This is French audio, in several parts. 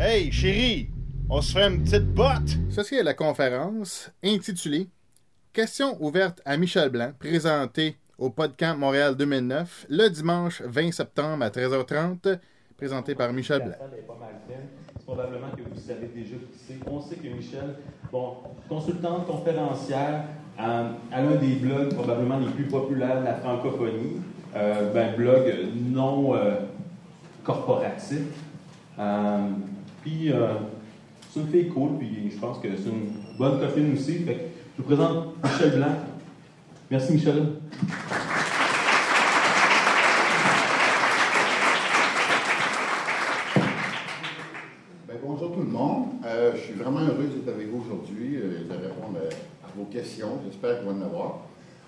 Hey, chérie, on se fait une petite botte. Ceci est la conférence intitulée Questions ouvertes à Michel Blanc, présentée au PodCamp Montréal 2009 le dimanche 20 septembre à 13h30, présentée par Michel Blanc. C'est probablement que vous savez déjà qui c'est. On sait que Michel, bon, consultante conférencière, euh, elle a un des blogs probablement les plus populaires de la francophonie, euh, ben, blog non euh, corporatif. Euh, puis, euh, c'est une cool, puis je pense que c'est une bonne copine aussi. Je vous présente Michel Blanc. Merci, Michel. Ben, bonjour tout le monde. Euh, je suis vraiment heureux d'être avec vous aujourd'hui euh, de répondre à, vos questions. J'espère qu'il va en avoir.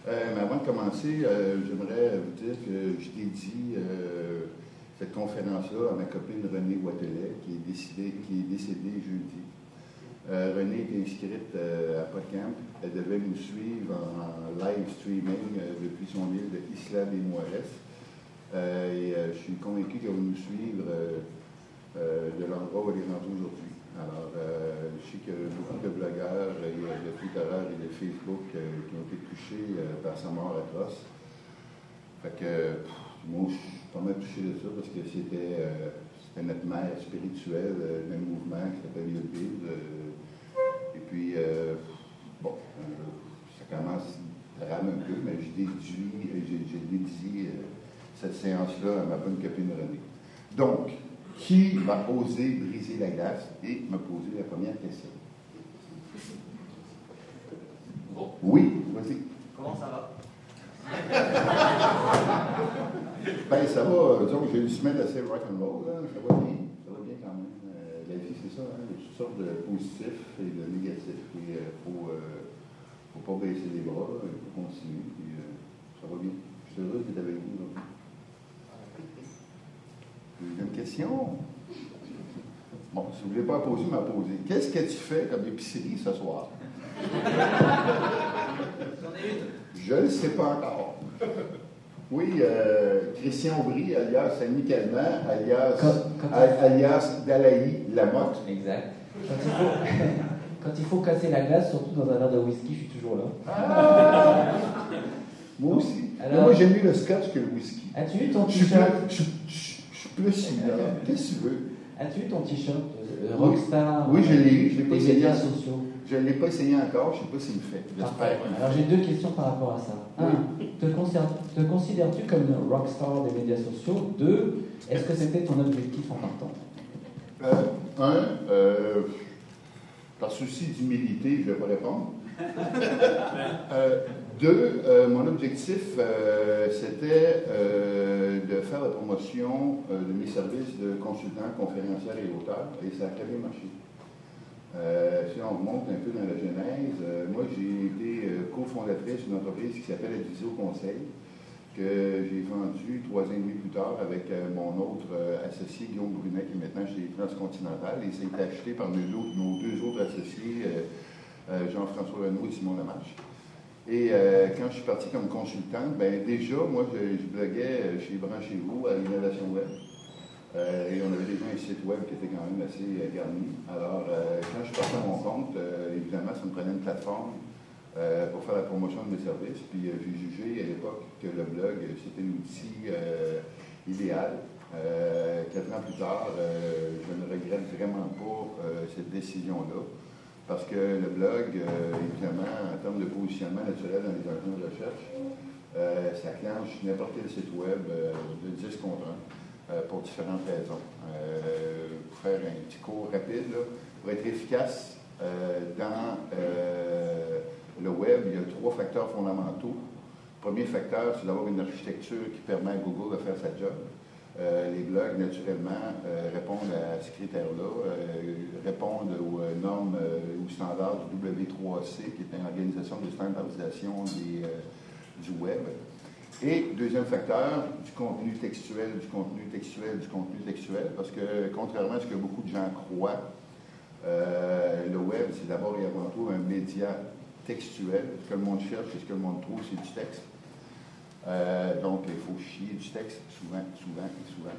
Euh, mais avant de commencer, j'aimerais vous dire que je dédie cette conférence-là à ma copine Renée Watelet, qui est, qui est décédée jeudi. Euh, Renée est inscrite euh, à PodCamp. Elle devait nous suivre en, live streaming euh, depuis son île de Isla des. Euh, et je suis convaincu qu'elle va nous suivre de l'endroit où elle est rendue aujourd'hui. Alors, je sais qu'il y a beaucoup de blogueurs, a de Twitterers et de Facebook qui ont été touchés par sa mort atroce. Fait que, moi, je pas mal touché de ça parce que c'était euh, notre mère spirituelle euh, d'un mouvement qui s'appelle Yudbid. Euh, et puis, bon, ça commence à ramer un peu, mais je dédie euh, cette séance-là à ma bonne copine Renée. Donc, qui va oser briser la glace et me poser la première question? Oui, vas-y. Comment ça va? Ben, ça va, disons que j'ai une semaine assez rock'n'roll, là. ça va bien, ça va bien quand même. Euh, la vie, c'est ça, hein, il y a toutes sortes de positifs et de négatifs. Il ne faut, euh, faut pas baisser les bras, il faut continuer, puis euh, ça va bien. Je suis heureux d'être avec vous. aujourd'hui. Deuxième question. Bon, si vous ne voulez pas poser, m'a poser. Qu'est-ce que tu fais comme épicerie ce soir? J'en ai une. Je ne sais pas encore. Oui, euh, Christian Aubry, alias Samy Calment, alias, Quand- quand- a- alias Dalaï Lamotte. Exact. Quand il, faut, quand il faut casser la glace, surtout dans un verre de whisky, je suis toujours là. Ah! Moi aussi. Alors- moi, j'aime mieux le scotch que le whisky. As-tu eu ton t-shirt? je, suis plus similaire. Qu'est-ce que tu veux? As-tu eu ton t-shirt euh. Rockstar Oui, je l'ai eu, je l'ai pas des essayé. médias sociaux? Je ne l'ai pas essayé encore, je ne sais pas s'il me fait. Parfait. Alors j'ai deux questions par rapport à ça. Un, te, considères- te considères-tu comme une rockstar des médias sociaux? Deux, est-ce que c'était ton objectif en partant? Euh, un, euh, par souci d'humilité, je ne vais pas répondre. Euh, deux, euh, mon objectif, euh, c'était euh, de faire la promotion euh, de mes services de consultant, conférencière et auteur, et ça a très bien marché. Euh, si on remonte un peu dans la genèse, euh, moi j'ai été euh, cofondatrice d'une entreprise qui s'appelle Advisio Conseil, que j'ai vendu trois ans et demi plus tard avec mon autre associé Guillaume Brunet, qui est maintenant chez Transcontinental, et ça a été acheté par nos, deux- autres associés, Jean-François Renaud et Simon Lamarche. Et quand je suis parti comme consultant, ben déjà, moi, je, je bloguais chez Branchez-vous à l'Innovation Web. Euh, et on avait déjà un site web qui était quand même assez euh, garni. Alors, euh, quand je parti à mon compte, évidemment, ça me prenait une plateforme pour faire la promotion de mes services. Puis j'ai jugé à l'époque que le blog, c'était l'outil idéal. Quatre ans plus tard, je ne regrette vraiment pas cette décision-là. Parce que le blog, évidemment, en termes de positionnement naturel dans les engins de recherche, ça clenche n'importe quel site web de 10 contre 1 euh, pour différentes raisons. Euh, pour faire un petit cours rapide, pour être efficace euh, dans euh, le web, il y a trois facteurs fondamentaux. Le premier facteur, c'est d'avoir une architecture qui permet à Google de faire sa job. Euh, les blogs, naturellement, euh, répondent à ce critère-là, euh, répondent aux euh, normes, euh, aux standards du W3C, qui est une organisation de standardisation euh, du web. Et deuxième facteur, du contenu textuel, du contenu textuel, du contenu textuel, parce que contrairement à ce que beaucoup de gens croient, euh, le web, c'est d'abord et avant tout un média textuel. Ce que le monde cherche et ce que le monde trouve, c'est du texte. Euh, donc, il faut chier du texte souvent, souvent et souvent.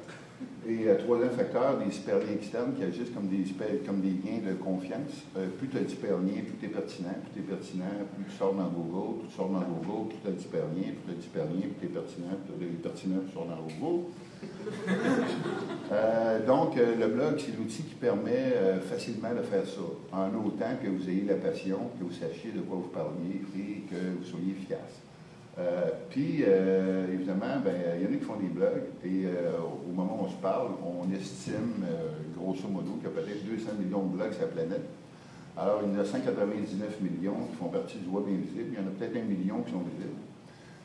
Et euh, troisième facteur, des superliens externes qui agissent comme des, comme des liens de confiance. Euh, plus tu as d'hyperliens, plus tu es pertinent. Plus tu es pertinent, plus tu sors dans Google. Plus tu sors dans Google, plus tu as d'hyperliens. Plus tu as d'hyperliens, plus tu es pertinent. Plus tu es pertinent, plus tu sors dans Google. Euh, donc, euh, le blog, c'est l'outil qui permet euh, facilement de faire ça, en autant que vous ayez la passion, que vous sachiez de quoi vous parliez et que vous soyez efficace. Euh, puis, euh, évidemment, ben, il y en a qui font des blogs et euh, au moment où on se parle, on estime, grosso modo, qu'il y a peut-être 200 millions de blogs sur la planète. Alors, il y en a 199 millions qui font partie du web invisible. Il y en a peut-être un million qui sont visibles.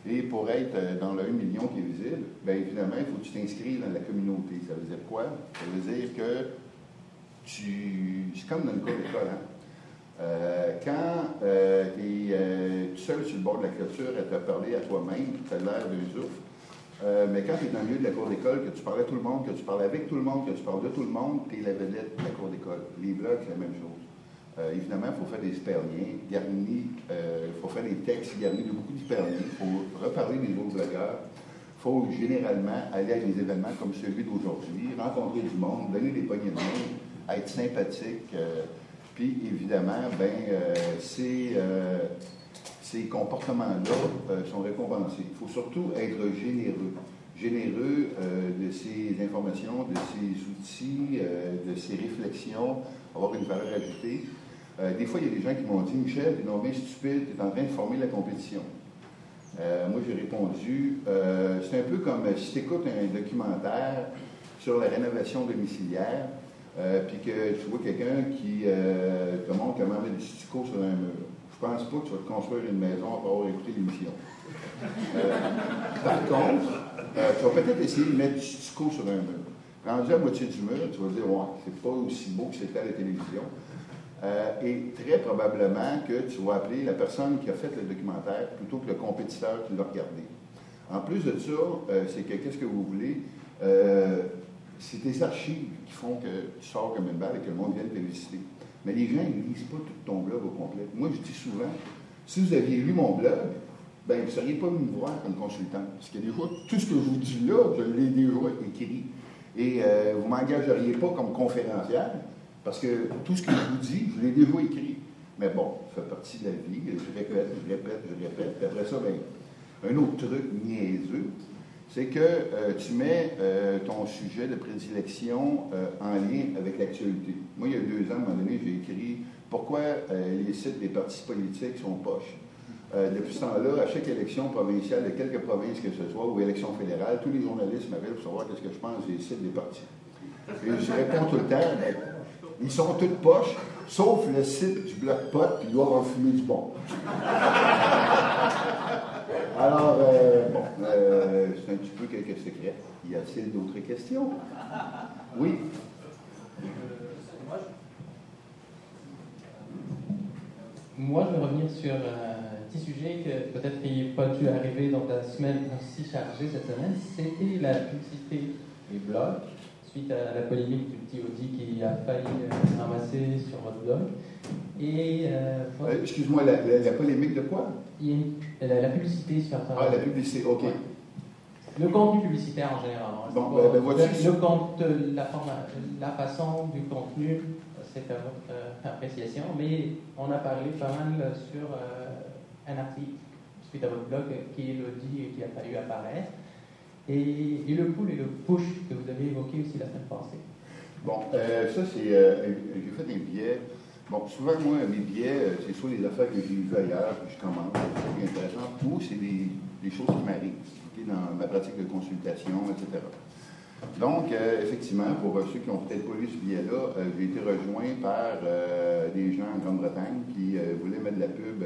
Et pour être dans le 1 million qui est visible, bien évidemment, il faut que tu t'inscrives dans la communauté. Ça veut dire quoi? Ça veut dire que tu. C'est comme dans le cas d'école, hein? Euh, quand tu es tout seul sur le bord de la clôture à te parler à toi-même, tu as l'air d'un. Euh, mais quand tu es dans le milieu de la cour d'école, que tu parles à tout le monde, que tu parles avec tout le monde, que tu parles de tout le monde, tu es la vedette de la cour d'école. Les blogs, c'est la même chose. Euh, évidemment, il faut faire des hyperliens garnis, euh, il faut faire des textes garnis de beaucoup d'hyperliens, il faut reparler des autres blogueurs, il faut généralement aller à des événements comme celui d'aujourd'hui, rencontrer du monde, donner des poignées de main, être sympathique. euh, puis évidemment, ben, euh, ces, euh, ces comportements-là euh, sont récompensés. Il faut surtout être généreux. Généreux de ces informations, de ces outils, de ces réflexions, avoir une valeur ajoutée. Des fois, il y a des gens qui m'ont dit Michel, t'es donc bien stupide, tu es en train de former la compétition. Moi, j'ai répondu c'est un peu comme si tu écoutes un documentaire sur la rénovation domiciliaire, euh, puis que tu vois quelqu'un qui euh, te montre comment mettre du stucco sur un mur. Je pense pas que tu vas te construire une maison après avoir écouté l'émission. Euh, par contre, tu vas peut-être essayer de mettre du stucco sur un mur. Rendu à moitié du mur, tu vas dire, ouais, c'est pas aussi beau que c'était à la télévision. Et très probablement que tu vas appeler la personne qui a fait le documentaire plutôt que le compétiteur qui l'a regardé. En plus de ça, c'est que qu'est-ce que vous voulez? C'est des archives qui font que tu sors comme une balle et que le monde vienne te visiter. Mais les gens ne lisent pas tout ton blog au complet. Moi, je dis souvent, si vous aviez lu mon blog, ben, vous ne seriez pas venu me voir comme consultant. Parce que fois, tout ce que je vous dis là, je l'ai déjà écrit. Et euh, vous ne m'engageriez pas comme conférencière, parce que tout ce que je vous dis, je l'ai déjà écrit. Mais bon, ça fait partie de la vie. Je répète, je répète, je répète. Puis après ça, ben, un autre truc niaiseux, c'est que euh, tu mets euh, ton sujet de prédilection euh, en lien avec l'actualité. Moi, il y a deux ans, à un moment donné, j'ai écrit Pourquoi les sites des partis politiques sont poches? Depuis ce temps-là, à chaque élection provinciale de quelque province que ce soit, ou élection fédérale, tous les journalistes m'appellent pour savoir qu'est-ce que je pense des sites des partis. Et je réponds tout le temps, ben, ils sont toutes poches, sauf le site du bloc pot, puis doivent en fumer du bon. Alors, euh, euh, c'est un petit peu quelques secrets. Y a-t-il d'autres questions? Oui? Moi, je vais revenir sur un petit sujet que peut-être n'a pas dû arriver dans ta semaine aussi chargée cette semaine. C'était la publicité des blogs, suite à la polémique du petit Audi qui a failli euh, ramasser sur votre blog. Et euh, Euh, Excuse-moi, la, la- la polémique de quoi? il y a une- la, la publicité sur Ah, la publicité, OK. Ouais. Le contenu publicitaire en général. hein. Bon, ben, pas- le, compte- la, forma- la façon du contenu, c'est à votre euh, appréciation, mais on a parlé pas mal sur euh, un article suite à votre blog qui le dit et qui a failli apparaître. Et, et le pull et le push que vous avez évoqué aussi la semaine passée. Bon, euh, ça, c'est. euh, j'ai fait des billets. Bon, souvent, moi, mes billets, euh, c'est soit des affaires que j'ai vues ailleurs, que je commande, c'est intéressant, ou c'est des, des choses qui m'arrivent dans ma pratique de consultation, etc. Donc, euh, effectivement, pour euh, ceux qui n'ont peut-être pas lu ce billet-là, euh, j'ai été rejoint par des gens en Grande-Bretagne qui voulaient mettre de la pub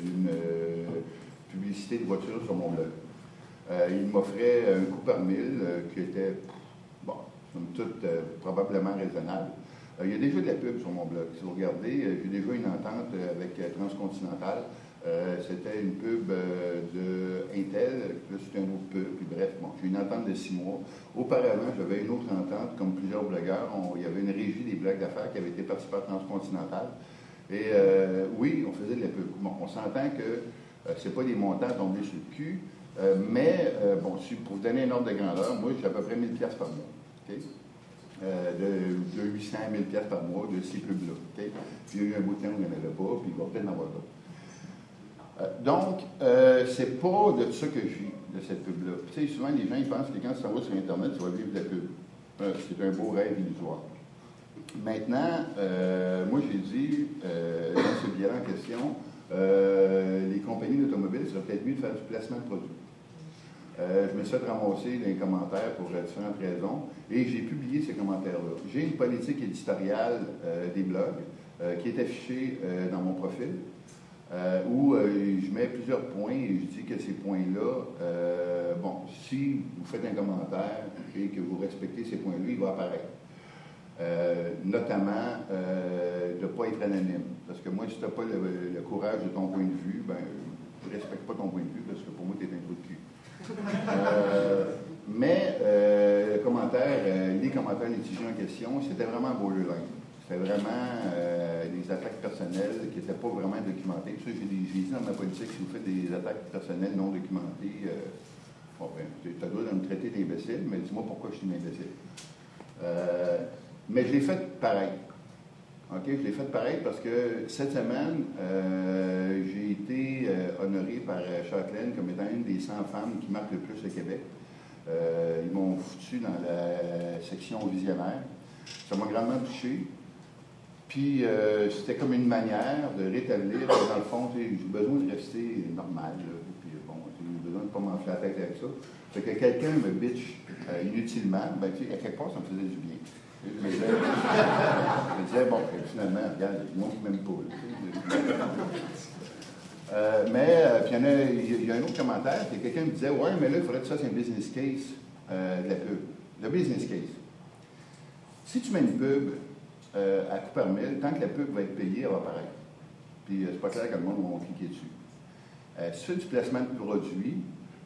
d'une publicité de voiture sur mon blog. Ils m'offraient un coût par mille qui était, bon, somme toute, probablement raisonnable. Il y a déjà de la pub sur mon blog. Si vous regardez, j'ai déjà une entente avec Transcontinental. Euh, C'était une pub euh, de Intel, c'est une autre pub, puis bref, bon, j'ai une entente de six mois. Auparavant, j'avais une autre entente, comme plusieurs blogueurs. Il y avait une régie des blogs d'affaires qui avait été partie par. Et euh, oui, on faisait de la pub. Bon, on s'entend que euh, c'est pas des montants tombés sur le cul, mais bon, pour vous donner un ordre de grandeur, moi, j'ai à peu près 1000 pièces par mois. OK? Euh, de, de 800 000 piastres par mois de ces pubs-là. Puis il y a eu un bout de temps où il n'y en avait pas, puis il va peut-être en avoir d'autres. Euh, donc, euh, c'est pas de ça que je vis, de cette pub-là. Tu sais, souvent, les gens, ils pensent que quand tu t'en sur Internet, tu vas vivre de la pub. Euh, c'est un beau rêve illusoire. Maintenant, euh, moi, j'ai dit, dans ce billet en question, les compagnies d'automobiles, ça serait peut-être mieux de faire du placement de produits. Je me suis fait ramasser les commentaires pour différentes raisons et j'ai publié ces commentaires-là. J'ai une politique éditoriale des blogs qui est affichée dans mon profil euh, où euh, je mets plusieurs points et je dis que ces points-là, euh, bon, si vous faites un commentaire et que vous respectez ces points-là, il va apparaître. Notamment de ne pas être anonyme. Parce que moi, si tu n'as pas le, le courage de ton point de vue, ben, je ne respecte pas ton point de vue parce que pour moi, tu es un trou de cul. Mais le commentaire, les commentaires litigieux en question, c'était vraiment borderline. C'était vraiment euh, des attaques personnelles qui n'étaient pas vraiment documentées. J'ai dit dans ma politique, si vous faites des attaques personnelles non documentées, euh, bon, ben, tu as le droit de me traiter d'imbécile, mais dis-moi pourquoi je suis un imbécile. Euh, mais je l'ai fait pareil. Je l'ai fait pareil parce que cette semaine, j'ai été honoré par Châtelaine comme étant une des 100 femmes qui marquent le plus le Québec. Ils m'ont foutu dans la section visionnaire. Ça m'a grandement touché. Puis euh, c'était comme une manière de rétablir, dans le fond, j'ai besoin de rester normal. là. Puis bon, j'ai besoin de pas m'enfler la avec ça. Fait que quelqu'un me bitch euh, inutilement, ben, tu sais, à quelque part, ça me faisait du bien. Je me disais, bon, finalement, regarde, ils m'ont même pas. Euh, mais, euh, puis il y, a, il il un autre commentaire, quelqu'un me disait, ouais, mais là, il faudrait que ça, c'est un business case euh, de la pub. Le business case. Si tu mets une pub euh, à coup par mille, tant que la pub va être payée, elle va apparaître. Puis euh, c'est pas clair que le monde va cliquer dessus. Euh, tu du placement de produit,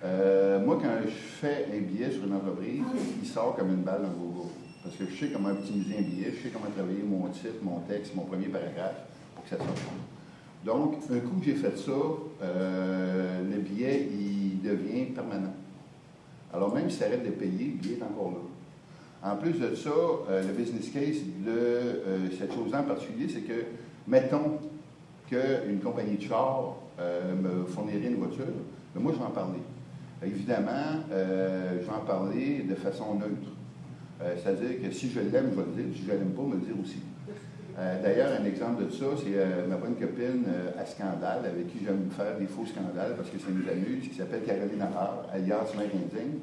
euh, moi, quand je fais un billet sur une entreprise, il sort comme une balle dans Google. Parce que je sais comment optimiser un billet, je sais comment travailler mon titre, mon texte, mon premier paragraphe pour que ça sorte. Donc, un coup que j'ai fait ça, le billet, il devient permanent. Alors, même si ça arrête de payer, le billet est encore là. En plus de ça, euh, le business case de euh, cette chose-là en particulier, c'est que, mettons qu'une compagnie de char euh, me fournirait une voiture, ben moi, je vais en parler. Évidemment, je vais en parler de façon neutre. C'est-à-dire que si je l'aime, je vais le dire. Si je ne l'aime pas, me le dire aussi. D'ailleurs, un exemple de ça, c'est ma bonne copine à Scandale, avec qui j'aime faire des faux scandales parce que ça nous amuse, qui s'appelle Caroline Allard, alias Mère Indigne.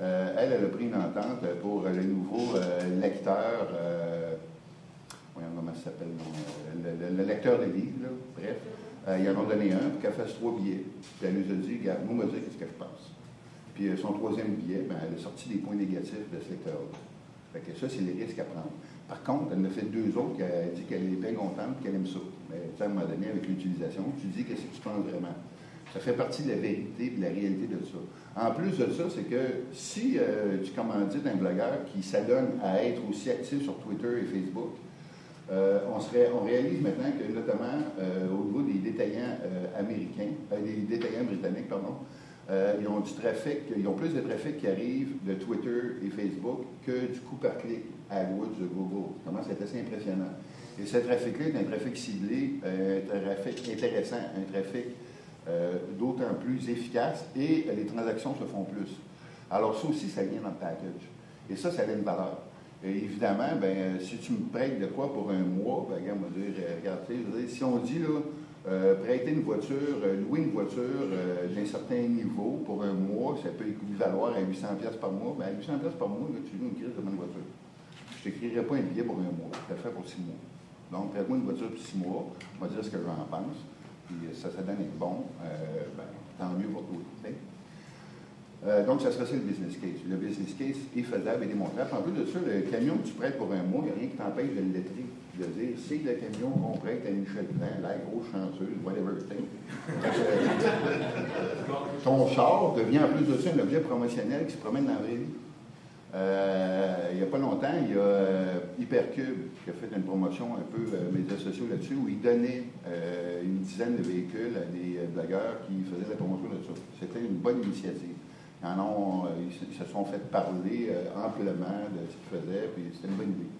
Euh, elle, elle a pris une entente pour le nouveau euh, lecteur, euh, comment ça s'appelle, euh, le, le- le lecteur de livres, là, bref. Euh, ils en ont donné un pour qu'elle fasse trois billets. Puis elle nous a dit, regarde, moi, me dire qu'est-ce que je pense. Puis euh, son troisième billet, ben, elle a sorti des points négatifs de ce lecteur-là. Fait que ça, c'est les risques à prendre. Par contre, elle en a fait deux autres qu'elle a dit qu'elle est bien contente qu'elle aime ça. Mais à un moment donné, avec l'utilisation, tu dis qu'est-ce que tu penses vraiment. Ça fait partie de la vérité et de la réalité de ça. En plus de ça, c'est que si euh, tu commandites un blogueur qui s'adonne à être aussi actif sur Twitter et Facebook, euh, on, réalise maintenant que, notamment euh, au niveau des détaillants américains, des détaillants britanniques, pardon, ils ont du trafic, ils ont plus de trafic qui arrive de Twitter et Facebook que du coup par clic à AdWords de Google. À être assez impressionnant. Et ce trafic-là est un trafic ciblé, un trafic intéressant, un trafic euh, d'autant plus efficace et les transactions se font plus. Alors ça aussi, ça vient dans le package. Et ça, ça a une valeur. Évidemment, ben, euh, si tu me prêtes de quoi pour un mois, ben, regarde, on va dire, euh, regarde, si on dit, là, prêter une voiture, louer une voiture d'un certain niveau pour un mois, ça peut équivaloir à 800 pièces par mois. Ben, à 800 pièces par mois, tu loues une crise de bonne voiture. Je ne t'écrirai pas un billet pour un mois, je vais le faire pour six mois. Donc, prête-moi une voiture pour six mois, on va dire ce que j'en pense, puis euh, ça, ça donne être bon, euh, ben, tant mieux pour sais. Euh, donc, ça serait ça le business case. Le business case est faisable et démontrable. En plus de ça, le camion que tu prêtes pour un mois, il n'y a rien qui t'empêche de le lettrer. De dire, c'est le camion qu'on prête à Michel Blanc, la grosse chanceuse, whatever. sais. Ton char devient en plus de ça un objet promotionnel qui se promène dans la vraie vie. Euh, il n'y a pas longtemps, il y a Hypercube qui a fait une promotion un peu euh, médias sociaux là-dessus où il donnait euh, une dizaine de véhicules à des euh, blogueurs qui faisaient la promotion de ça. C'était une bonne initiative. Ils, euh, ils, se- sont fait parler amplement de ce qu'ils faisaient, puis c'était une bonne idée.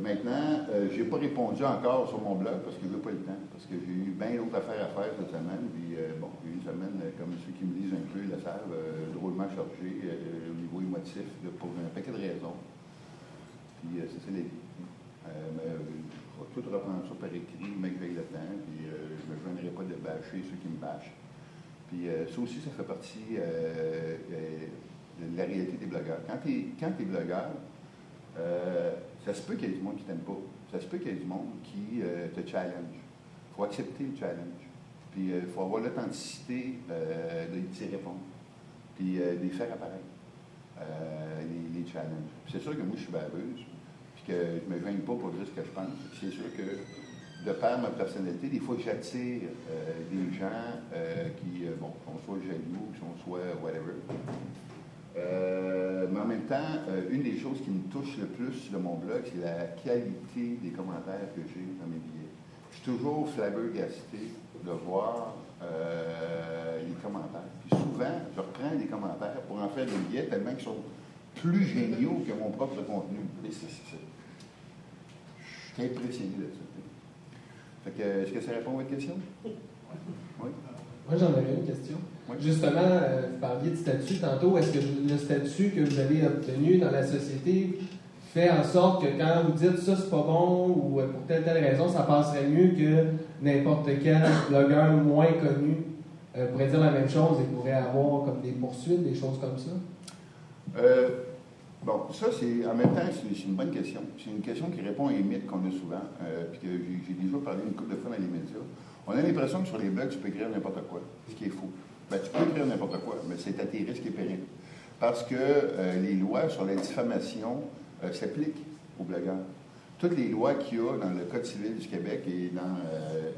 Maintenant, euh, je n'ai pas répondu encore sur mon blog parce que je n'ai pas le temps, parce que j'ai eu bien d'autres affaires à faire cette semaine. Puis, euh, bon, j'ai une semaine, comme ceux qui me lisent un peu le savent, drôlement chargée au niveau émotif pour un paquet de raisons. Puis, euh, c'est ça vie. Euh, euh, tout reprendre ça par écrit, mec le temps, puis je ne me gênerai pas de bâcher ceux qui me bâchent. Puis ça aussi, ça fait partie de la réalité des blogueurs. Quand tu es, blogueur, ça se peut qu'il y ait du monde qui t'aime pas. Ça se peut qu'il y ait du monde qui te challenge. Il faut accepter le challenge. Puis il faut avoir l'authenticité de d'y répondre. Puis de les faire apparaître, les, les challenges. C'est sûr que moi, je suis baveuse, puis que je ne me gêne pas pour dire ce que je pense. C'est sûr que de par ma personnalité, des fois, j'attire euh, des gens euh, qui, euh, bon, sont soit jaloux, qui sont soit whatever. Euh, mais en même temps, euh, une des choses qui me touche le plus de mon blog, c'est la qualité des commentaires que j'ai dans mes billets. Je suis toujours flabbergasté de voir euh, les commentaires. Puis souvent, je reprends des commentaires pour en faire des billets tellement qu'ils sont plus géniaux que mon propre contenu. Et c'est- Je suis impressionné de ça. Fait que, est-ce que ça répond à votre question? Oui. Moi, j'en avais une question. Oui. Justement, euh, vous parliez de statut tantôt. Est-ce que le statut que vous avez obtenu dans la société fait en sorte que quand vous dites ça, c'est pas bon ou euh, pour telle telle raison, ça passerait mieux que n'importe quel blogueur moins connu euh, pourrait dire la même chose et pourrait avoir comme des poursuites, des choses comme ça? Euh, bon, ça, c'est en même temps, c'est une bonne question. C'est une question qui répond à un mythe qu'on a souvent, euh, puis que j'ai j'ai déjà parlé une couple de fois dans les médias. On a l'impression que sur les blogs, tu peux écrire n'importe quoi, ce qui est faux. Ben, tu peux écrire n'importe quoi, mais c'est à tes risques et périls. Parce que euh, les lois sur la diffamation euh, s'appliquent aux blogueurs. Toutes les lois qu'il y a dans le Code civil du Québec et dans euh,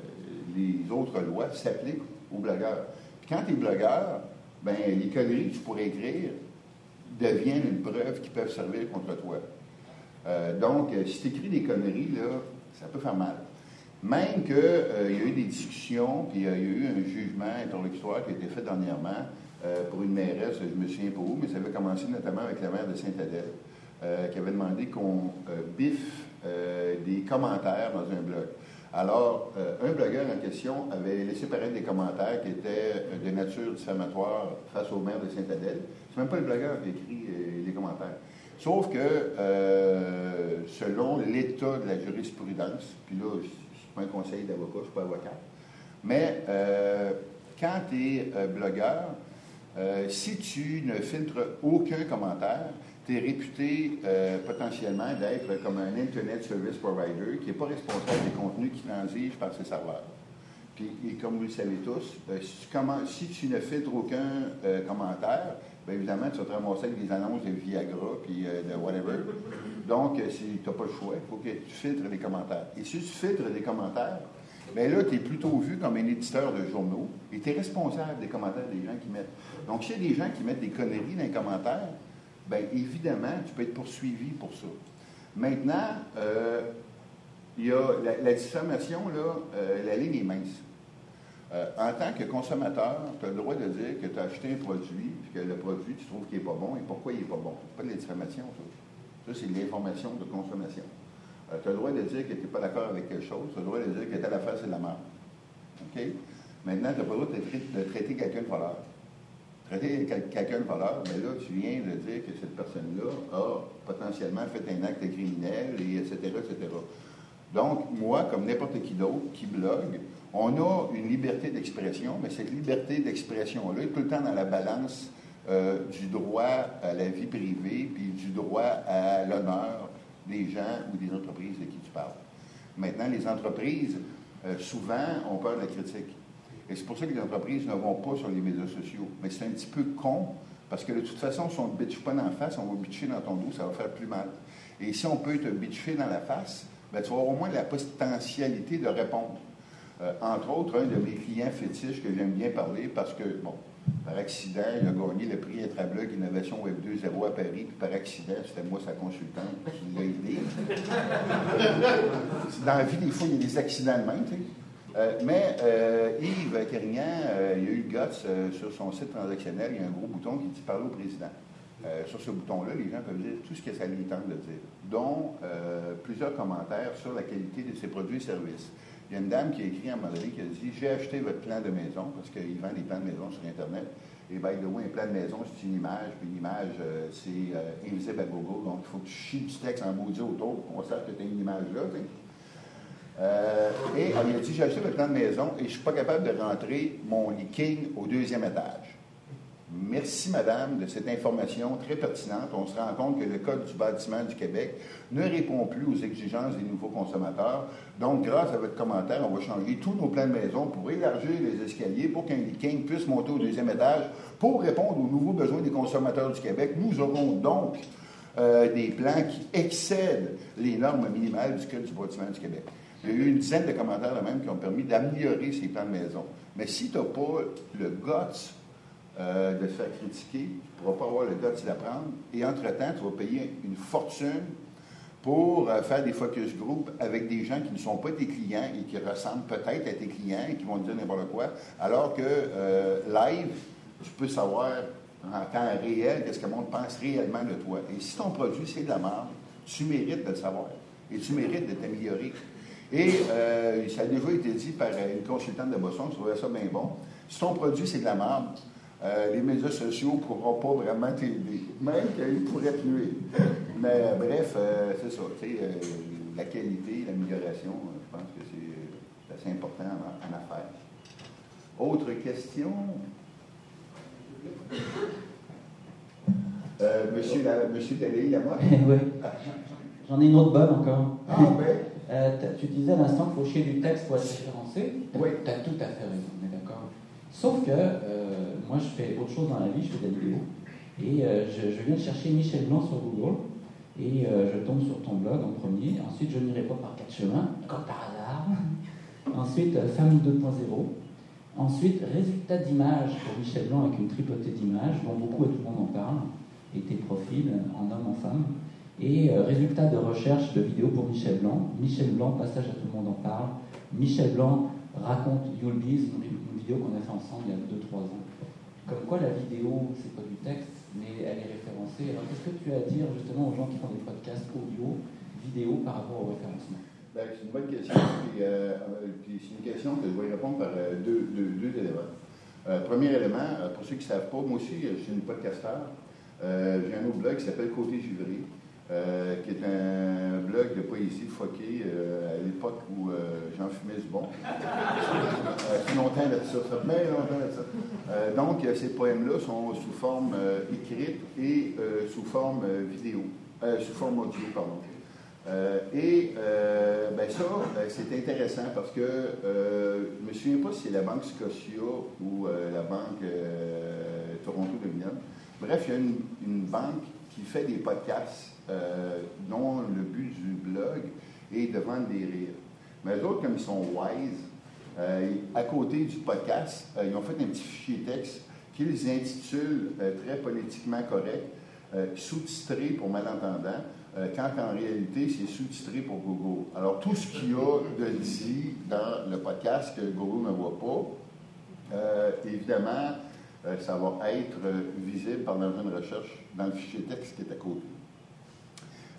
les autres lois s'appliquent aux blogueurs. Puis quand tu es blogueur, ben, les conneries que tu pourrais écrire deviennent une preuve qui peuvent servir contre toi. Euh, donc, euh, si tu écris des conneries, là, ça peut faire mal. Même qu'il y a eu des discussions, puis euh, il y a eu un jugement interlocutoire qui a été fait dernièrement euh, pour une mairesse, je me souviens pas où, mais ça avait commencé notamment avec la maire de Saint-Adèle, euh, qui avait demandé qu'on euh, biffe euh, des commentaires dans un blog. Alors, un blogueur en question avait laissé paraître des commentaires qui étaient de nature diffamatoire face au maire de Saint-Adèle. C'est même pas le blogueur qui écrit les commentaires. Sauf que, selon l'état de la jurisprudence, puis là, je suis pas un conseil d'avocat, je suis pas avocat, mais quand tu es blogueur, si tu ne filtres aucun commentaire, réputé euh, potentiellement d'être comme un Internet Service Provider qui n'est pas responsable des contenus qui transigent par ses serveurs. Puis, et comme vous le savez tous, euh, si, tu si ne filtres aucun euh, commentaire, bien évidemment, tu vas te ramasser avec des annonces de Viagra puis de whatever. Donc, euh, tu n'as pas le choix, il faut que tu filtres les commentaires. Et si tu filtres des commentaires, bien là, tu es plutôt vu comme un éditeur de journaux et tu es responsable des commentaires des gens qui mettent. Donc, s'il y a des gens qui mettent des conneries dans les commentaires, bien évidemment, tu peux être poursuivi pour ça. Maintenant, euh, il y a la, diffamation, là, euh, la ligne est mince. Euh, en tant que consommateur, tu as le droit de dire que tu as acheté un produit, puis que le produit, tu trouves qu'il n'est pas bon, et pourquoi il n'est pas bon? C'est pas de la diffamation, ça. Ça, c'est de l'information de consommation. tu as le droit de dire que tu n'es pas d'accord avec quelque chose, tu as le droit de dire que telle affaire, c'est de la merde. OK? Maintenant, tu n'as pas le droit de traiter quelqu'un de voleur. Traiter quel- quelqu'un de voleur, mais là, tu viens de dire que cette personne-là a potentiellement fait un acte criminel, et etc., etc. Donc, moi, comme n'importe qui d'autre qui blogue, on a une liberté d'expression, mais cette liberté d'expression-là est tout le temps dans la balance euh, du droit à la vie privée puis du droit à l'honneur des gens ou des entreprises de qui tu parles. Maintenant, les entreprises, euh, souvent, ont peur de la critique. Et c'est pour ça que les entreprises ne vont pas sur les médias sociaux. Mais c'est un petit peu con, parce que de toute façon, si on ne bitche pas dans la face, on va bitcher dans ton dos, ça va faire plus mal. Et si on peut te bitcher dans la face, ben, tu vas avoir au moins la potentialité de répondre. Euh, entre autres, un de mes clients fétiches que j'aime bien parler parce que, bon, par accident, il a gagné le prix Intrablog Innovation Web 2.0 à Paris, puis par accident, c'était moi sa consultante qui l'a aidé. Dans la vie, des fois, il y a des accidents de même, tu sais. Euh, mais euh, Yves Carignan, euh, il y a eu le guts euh, sur son site transactionnel, il y a un gros bouton qui dit parler au président. Sur ce bouton-là, les gens peuvent dire tout ce que ça lui tente de dire, dont plusieurs commentaires sur la qualité de ses produits et services. Il y a une dame qui a écrit à un moment donné qui a dit J'ai acheté votre plan de maison, parce qu'il vend des plans de maison sur Internet. Et the way, un plan de maison, c'est une image, puis une image, c'est invisible à Google, donc il faut que tu chies du texte en maudit autour pour qu'on sache que tu as une image là. Euh, et elle a dit J'ai acheté votre plan de maison et je ne suis pas capable de rentrer mon leaking au deuxième étage. Merci, madame, de cette information très pertinente. On se rend compte que le Code du bâtiment du Québec ne répond plus aux exigences des nouveaux consommateurs. Donc, grâce à votre commentaire, on va changer tous nos plans de maison pour élargir les escaliers pour qu'un leaking puisse monter au deuxième étage pour répondre aux nouveaux besoins des consommateurs du Québec. Nous aurons donc euh, des plans qui excèdent les normes minimales du Code du bâtiment du Québec. Il y a eu une dizaine de commentaires là même qui ont permis d'améliorer ces plans de maison. Mais si tu n'as pas le guts euh, de te faire critiquer, tu ne pourras pas avoir le guts d'apprendre. Et entre-temps, tu vas payer une fortune pour euh, faire des focus group avec des gens qui ne sont pas tes clients et qui ressemblent peut-être à tes clients et qui vont te dire n'importe quoi, alors que euh, live, tu peux savoir en temps réel qu'est-ce que le monde pense réellement de toi. Et si ton produit, c'est de la merde, tu mérites de le savoir et tu mérites de t'améliorer. Et euh, ça a déjà été dit par une consultante de Boston, je trouvais ça bien bon. Si ton produit, c'est de la merde, euh, les médias sociaux ne pourront pas vraiment t'aider, même qu'ils pourraient te nuire. Mais euh, bref, euh, c'est ça. euh, la qualité, l'amélioration, euh, je pense que c'est assez important en, en affaires. Autre question? Euh, monsieur, la, monsieur Dalé, à moi? oui. J'en ai une autre bonne encore. Ah, ben, Euh, tu disais à l'instant qu'il faut chier du texte pour être référencé. Oui. Tu as tout à fait raison, on est d'accord. Sauf que euh, moi, je fais autre chose dans la vie, je fais des vidéos. Et euh, je, je viens de chercher Michel Blanc sur Google. Et je tombe sur ton blog en premier. Ensuite, je n'irai pas par quatre chemins, comme par hasard. Ensuite, Famille 2.0. Ensuite, résultat d'image pour Michel Blanc avec une tripotée d'images dont beaucoup et tout le monde en parle. Et tes profils en homme, en femme. Et euh, résultat de recherche de vidéos pour Michel Blanc. Michel Blanc, passage à tout le monde en parle. Michel Blanc raconte You'll Be, une, vidéo qu'on a fait ensemble il y a 2-3 ans. Comme quoi la vidéo, c'est pas du texte, mais elle est référencée. Alors qu'est-ce que tu as à dire justement aux gens qui font des podcasts audio, vidéo par rapport au référencement? Ben, c'est une bonne question. Euh, euh, c'est une question que je vais répondre par deux, éléments. Premier élément, pour ceux qui ne savent pas, moi aussi, je suis une podcasteur. J'ai un autre blog qui s'appelle Côté Givré, euh, qui est un blog de poésie foqué euh, à l'époque où euh, j'en fumais du bon. Euh, longtemps de ça, longtemps de ça. Donc, ces poèmes-là sont sous forme écrite et sous forme vidéo, sous forme audio, pardon. Et ben ça, c'est intéressant parce que je me souviens pas si c'est la Banque Scotia ou la Banque Toronto Dominion. Bref, il y a une banque qui fait des podcasts euh, dont le but du blog est de vendre des rires. Mais eux autres, comme ils sont wise, euh, à côté du podcast, euh, ils ont fait un petit fichier texte qu'ils intitulent euh, très politiquement correct, sous-titré pour malentendants, quand en réalité c'est sous-titré pour Google. Alors tout ce qu'il y a de dit dans le podcast que Google ne voit pas, évidemment, ça va être visible par de recherche dans le fichier texte qui est à côté.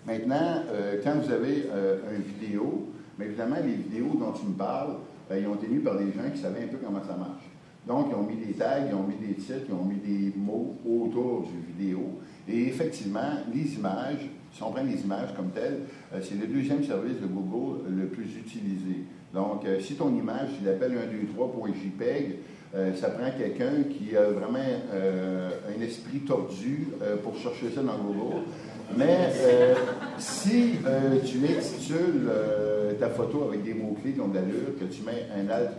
Maintenant, euh, quand vous avez euh, une vidéo, mais évidemment, les vidéos dont tu me parles, ben, ils ont été mis par des gens qui savaient un peu comment ça marche. Donc, ils ont mis des tags, ils ont mis des titres, ils ont mis des mots autour du vidéo. Et effectivement, les images, si on prend les images comme telles, euh, c'est le deuxième service de Google le plus utilisé. Donc, si ton image, tu l'appelles 123.jpeg, euh, ça prend quelqu'un qui a vraiment un esprit tordu pour chercher ça dans Google. Mais euh, si euh, tu intitules euh, ta photo avec des mots-clés qui ont de l'allure, que tu mets un alt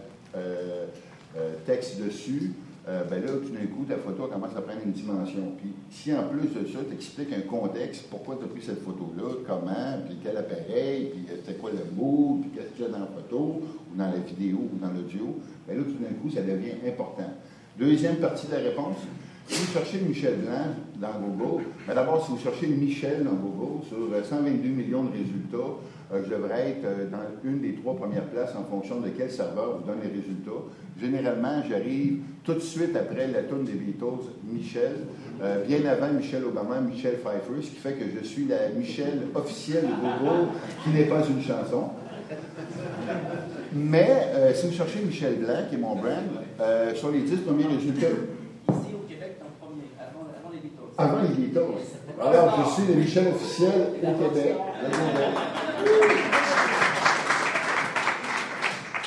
texte dessus, ben là, tout d'un coup, ta photo commence à prendre une dimension. Puis, si en plus de ça, tu expliques un contexte, pourquoi tu as pris cette photo-là, comment, puis quel appareil, puis c'était quoi le mot, puis qu'est-ce qu'il y a dans la photo, ou dans la vidéo, ou dans l'audio, ben là, tout d'un coup, ça devient important. Deuxième partie de la réponse, Si vous cherchez Michel Blanc dans Google, d'abord, si vous cherchez Michel dans Google, sur euh, 122 millions de résultats, euh, je devrais être euh, dans une des trois premières places en fonction de quel serveur vous donne les résultats. Généralement, j'arrive tout de suite après la tourne des Beatles, Michel, euh, bien avant Michel Obama, Michel Pfeiffer, ce qui fait que je suis la Michel officielle de Google, qui n'est pas une chanson. Mais euh, si vous cherchez Michel Blanc, qui est mon brand, euh, sur les 10 premiers résultats, Ici au Québec, t'es en premier, avant, avant les Beatles. Alors, je suis le Michel officiel au Québec.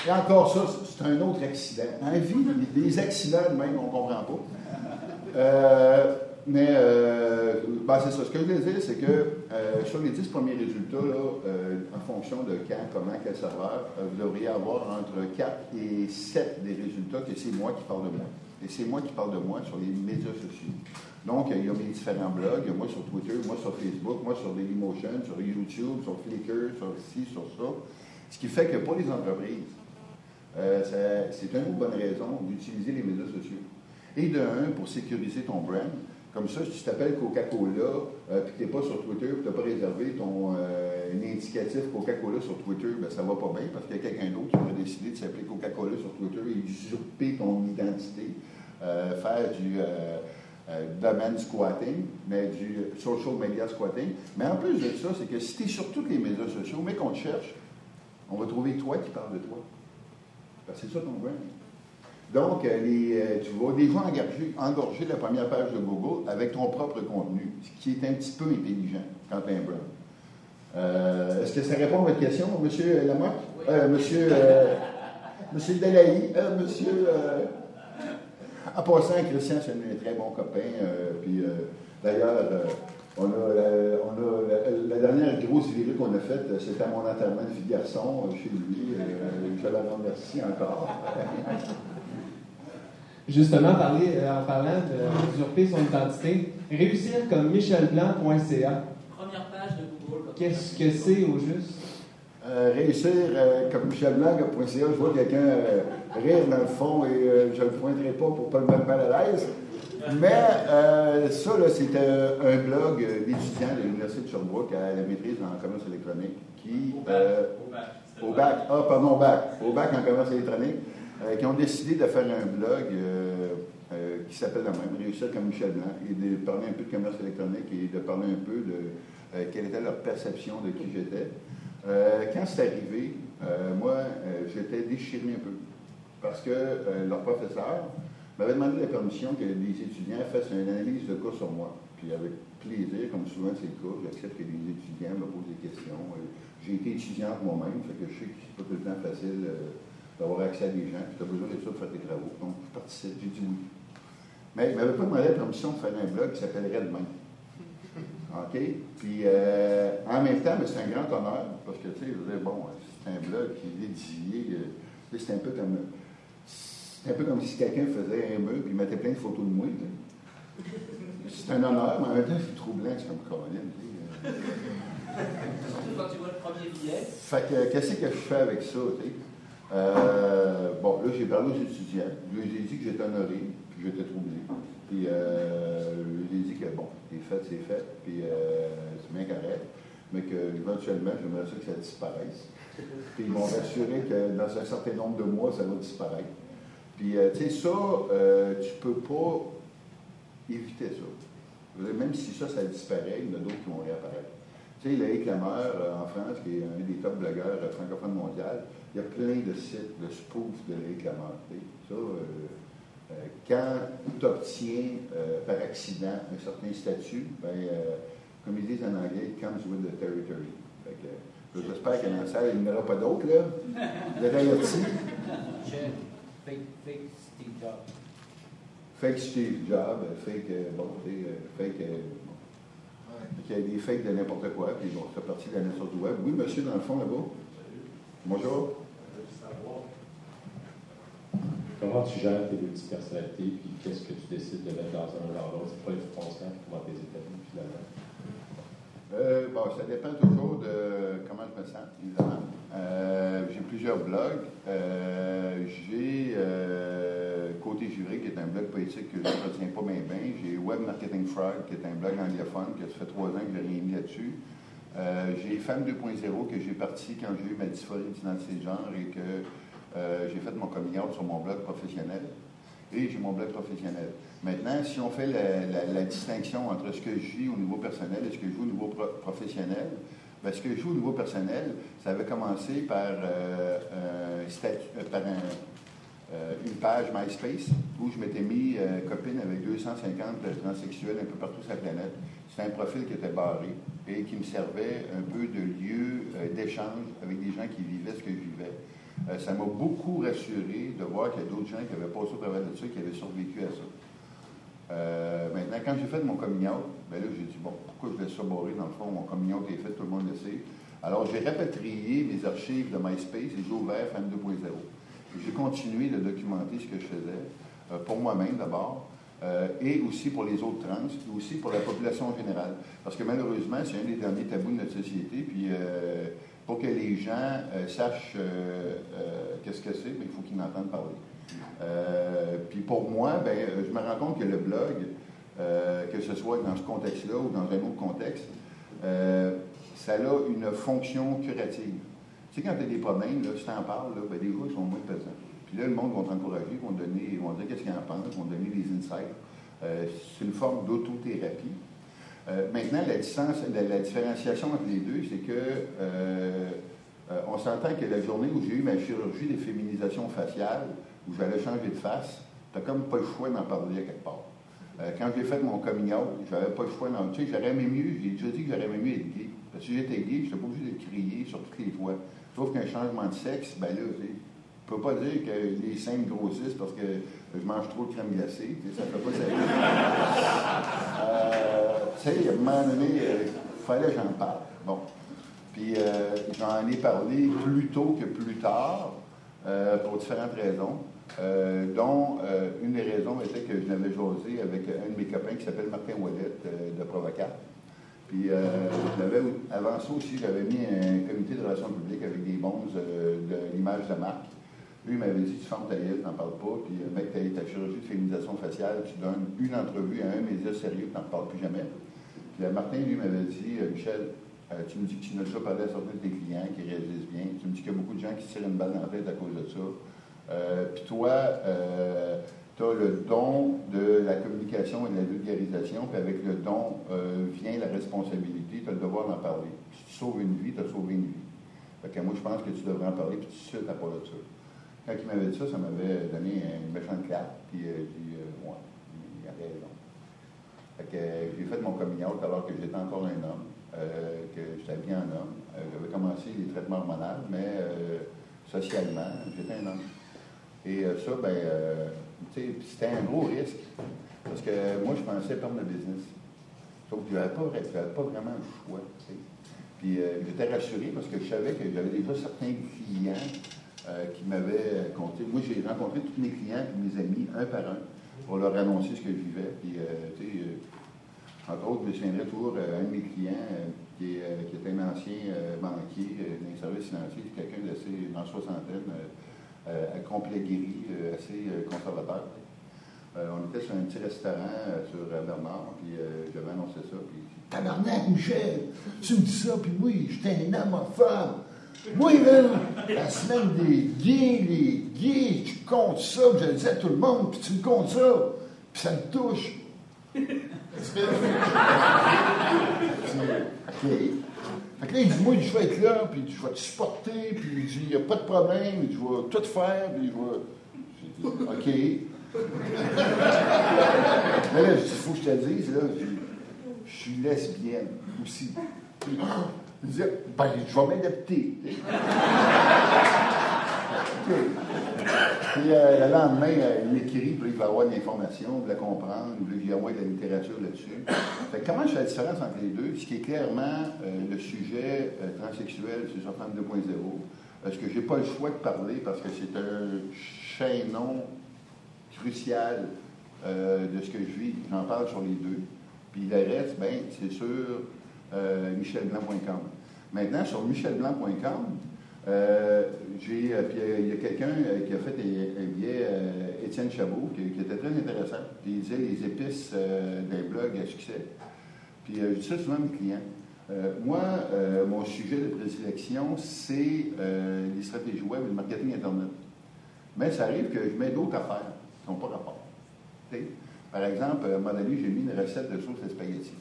Et encore ça, c'est un autre accident. Dans la vie, des accidents de même, on ne comprend pas. Euh, mais euh, ben, c'est ça. Ce que je voulais dire, c'est que euh, sur les 10 premiers résultats, là, en fonction de quand, comment, quel serveur, vous devriez avoir entre 4 et 7 des résultats que c'est moi qui parle de moi. Et c'est moi qui parle de moi sur les médias sociaux. Donc, il y a mes différents blogs, il y a moi sur Twitter, moi sur Facebook, moi sur Dailymotion, sur YouTube, sur Flickr, sur ci, sur ça. Ce qui fait que pour les entreprises, euh, c'est une bonne raison d'utiliser les médias sociaux. Et de un, pour sécuriser ton brand. Comme ça, si tu t'appelles Coca-Cola, euh, puis que tu n'es pas sur Twitter, puis tu n'as pas réservé ton euh, indicatif Coca-Cola sur Twitter, ben, ça va pas bien parce qu'il y a quelqu'un d'autre qui aurait décidé de s'appeler Coca-Cola sur Twitter et d'usurper ton identité, faire du euh, domaine squatting, mais du social media squatting. Mais en plus de ça, c'est que si tu es sur tous les médias sociaux, mais qu'on te cherche, on va trouver toi qui parle de toi. Parce que c'est ça ton brand. Donc, euh, les, euh, tu vas déjà engorger, engorger la première page de Google avec ton propre contenu, ce qui est un petit peu intelligent un brand. Euh, Est-ce que ça répond à votre question, M. Lamotte? Euh, monsieur, euh, monsieur Delahaye? Monsieur. En passant, Christian, c'est un très bon copain. euh, puis, euh, d'ailleurs, euh, on a, la, on a la, la dernière grosse virée qu'on a faite, c'était à mon enterrement de fille garçon chez lui. Euh, je la remercie encore. Justement, parler, euh, en parlant d'usurper son identité, réussir comme michelblanc.ca, Première page de Google. qu'est-ce que c'est au juste? Euh, réussir euh, comme michelblanc.ca, je vois quelqu'un euh, rire dans le fond et euh, je ne le pointerai pas pour ne pas le mettre mal à l'aise. Mais ça, c'était un blog d'étudiants de l'Université de Sherbrooke à la maîtrise en commerce électronique qui. euh, au bac, ah pardon, au bac, au bac en commerce électronique, qui ont décidé de faire un blog qui s'appelle la même, Réussir comme Michel Blanc, et de parler un peu de commerce électronique et de parler un peu de quelle était leur perception de qui j'étais. Euh, quand c'est arrivé, euh, moi, euh, j'étais déchiré un peu parce que leur professeur m'avait demandé la permission que les étudiants fassent une analyse de cas sur moi. Puis avec plaisir, comme souvent c'est le cas, j'accepte que les étudiants me posent des questions. J'ai été étudiante moi-même, fait que je sais que c'est pas tout le temps facile d'avoir accès à des gens, puis tu as besoin de ça pour faire tes travaux. Donc, je participe, j'ai dit oui. Mais il ne m'avait pas demandé la permission de faire un blog qui s'appellerait Demain. OK? Puis, euh, en même temps, c'est un grand honneur, parce que, tu sais, je veux dire, bon, c'est un blog qui est dédié. euh, c'est un peu comme. C'est un peu comme si quelqu'un faisait un mur puis mettait plein de photos de moi. C'est un honneur, mais en même temps, c'est troublant, c'est comme Caroline. tu euh. Surtout quand tu vois le premier billet. Fait que, qu'est-ce que je fais avec ça, tu sais? Bon, là, j'ai parlé aux étudiants. Je leur ai dit que j'étais honoré, j'étais troublé. Puis, euh, je leur ai dit que, bon, c'est fait, c'est fait, puis euh, c'est bien correct, mais qu'éventuellement, j'aimerais ça que ça disparaisse. Puis, ils m'ont rassuré que dans un certain nombre de mois, ça va disparaître. Puis, euh, tu sais, ça, euh, tu peux pas éviter ça. Même si ça, ça disparaît, il y en a d'autres qui vont réapparaître. Tu sais, Loïc Lameur, euh, en France, qui est un des top blogueurs francophones mondial, il y a plein de sites de spoof de sais. Ça, quand tu obtiens euh, par accident un certain statut, ben, euh, comme ils disent en anglais, it comes with the territory. Fait que, euh, J'espère que dans la salle, il n'y en aura pas d'autres, là. Le Rayoti, Michel, fake, fake Steve Jobs. fake Steve Jobs, euh, fake, euh, bon, tu sais, euh, fake, euh, bon. Il y a des fakes de n'importe quoi, puis bon, c'est parti de la naissance du web. Oui, monsieur, dans le fond, là-bas. Bonjour. Comment tu gères tes multipersonnalités, puis qu'est-ce que tu décides de mettre dans un ou dans l'autre? C'est quoi les constant, comment tu les établis finalement? Euh, bon, ça dépend toujours de comment je me sens, évidemment. Euh, j'ai plusieurs blogs. Euh, j'ai côté Juré, qui est un blog poétique que je ne retiens pas bien bien. J'ai Web Marketing Frog, qui est un blog anglophone, que ça fait trois ans que je n'ai rien mis là-dessus. J'ai Femme 2.0 que j'ai parti quand j'ai eu ma dysphorie d'identité de genre et que euh, j'ai fait mon coming out sur mon blog professionnel. Et j'ai mon blog professionnel. Maintenant, si on fait la, distinction entre ce que je vis au niveau personnel et ce que je vis au niveau pro- professionnel, ben, ce que je vis au niveau personnel, ça avait commencé par, euh, euh, une page MySpace où je m'étais mis copine avec 250 transsexuels un peu partout sur la planète. C'était un profil qui était barré et qui me servait un peu de lieu d'échange avec des gens qui vivaient ce que je vivais. Euh, ça m'a beaucoup rassuré de voir qu'il y a d'autres gens qui avaient passé au travers de ça, qui avaient survécu à ça. Euh, maintenant, quand j'ai fait mon coming out, ben là, j'ai dit, bon, pourquoi je laisse ça barrer? Dans le fond, mon coming out est fait, tout le monde le sait. Alors, j'ai rapatrié mes archives de MySpace et j'ai ouvert Fan 2.0. Et J'ai continué de documenter ce que je faisais, euh, pour moi-même d'abord, et aussi pour les autres trans, et aussi pour la population générale. Parce que malheureusement, c'est un des derniers tabous de notre société, puis pour que les gens euh, sachent euh, euh, qu'est-ce que c'est, ben, il faut qu'ils m'entendent parler. Puis pour moi, ben, je me rends compte que le blog, que ce soit dans ce contexte-là ou dans un autre contexte, ça a une fonction curative. Tu sais, quand tu as des problèmes, là, tu en parles, là, ben, les gens sont moins pesants. Puis là, le monde va t'encourager, vont, te donner, vont dire qu'est-ce qu'ils en pensent, vont te donner des insights. C'est une forme d'autothérapie. Euh, maintenant, la, différenciation entre les deux, c'est que euh, euh, on s'entend que la journée où j'ai eu ma chirurgie de féminisation faciale, où j'allais changer de face, tu comme pas le choix d'en parler à quelque part. Quand j'ai fait mon coming out, j'avais pas le choix d'en Tu sais, j'aurais aimé mieux, j'ai déjà dit que j'aurais aimé mieux être gay. Parce que si j'étais gay, je n'étais pas obligé de crier sur toutes les toits. Sauf qu'un changement de sexe, ben là, je peux pas dire que les seins grossissent parce que je mange trop de crème glacée. Ça fait pas ça. Euh, tu sais, à un moment donné, il fallait que j'en parle. Bon. Puis euh, j'en ai parlé plus tôt que plus tard, euh, pour différentes raisons, euh, dont euh, une des raisons était que je n'avais jasé avec un de mes copains qui s'appelle Martin euh, de Provocat. Puis euh, avant ça aussi, j'avais mis un comité de relations publiques avec des bons euh, de l'image de marque. Lui, il m'avait dit, tu fermes ta gueule, t'en parles pas, puis euh, mec, t'as ta chirurgie de féminisation faciale, tu donnes une entrevue à un média sérieux, t'en reparles plus jamais. Puis euh, Martin, lui, m'avait dit, euh, Michel, euh, tu me dis que tu n'as déjà parlé à certains de tes clients qui réalisent bien, tu me dis qu'il y a beaucoup de gens qui tirent une balle dans la tête à cause de ça. Euh, puis toi, tu as le don de la communication et de la vulgarisation, puis avec le don euh, vient la responsabilité, tu as le devoir d'en parler. Si tu sauves une vie, tu as sauvé une vie. Fait que moi, je pense que tu devrais en parler, puis tout de suite, à part de ça. Quand il m'avait dit ça, ça m'avait donné une méchante claque, puis euh, j'ai dit, euh, ouais, il a raison. Fait euh, j'ai fait mon coming out alors que j'étais encore un homme, que j'étais bien un homme. J'avais commencé les traitements hormonaux, mais socialement, j'étais un homme. Et ça, ben, c'était un gros risque. Parce que moi, je pensais perdre le business. Sauf que je n'avais pas, vraiment le choix. Puis j'étais rassuré parce que je savais que j'avais déjà certains clients euh, qui m'avaient compté. Moi, j'ai rencontré tous mes clients et mes amis, un par un, pour leur annoncer ce que je vivais. Puis, euh, tu sais, euh, entre autres, je me souviendrai toujours un de mes clients qui, était un ancien banquier d'un service financier, quelqu'un d'assez dans la soixantaine, complet guéri, assez conservateur. On était sur un petit restaurant sur euh, Bernard, puis j'avais annoncé ça, puis Tabarnak, Michel, tu me dis ça, puis oui, j'étais un homophobe. Oui, là, la semaine des gays, les gays, tu comptes ça, je le dis à tout le monde, puis tu me comptes ça, puis ça me touche. OK. Fait que là, il dit, moi, je vais être là, puis je vais te supporter, puis il dit, il n'y a pas de problème, je vais tout faire, puis je vais. OK. Mais là, il faut que je te dise, là, je, suis lesbienne aussi. Il dit, ben, je vais m'adapter. Puis euh, le lendemain, il m'écrit, puis il va avoir de l'information, de la comprendre, il y a de la littérature là-dessus. Comment je fais la différence entre les deux? Ce qui est clairement euh, le sujet euh, transsexuel, c'est sur Femme 2.0. Parce que j'ai pas le choix de parler parce que c'est un chaînon crucial de ce que je vis? J'en parle sur les deux. Puis le reste, ben, c'est sur michelblanc.com. Maintenant, sur michelblanc.com, Euh, euh, euh, il y a quelqu'un qui a fait un, billet, Étienne Chabot, qui, était très intéressant. Il disait les épices d'un blog à succès. Puis je dis ça souvent à mes clients. Moi, mon sujet de prédilection, c'est les stratégies web et le marketing Internet. Mais ça arrive que je mets d'autres affaires qui n'ont pas rapport. Par exemple, à un moment donné, j'ai mis une recette de sauce à spaghetti.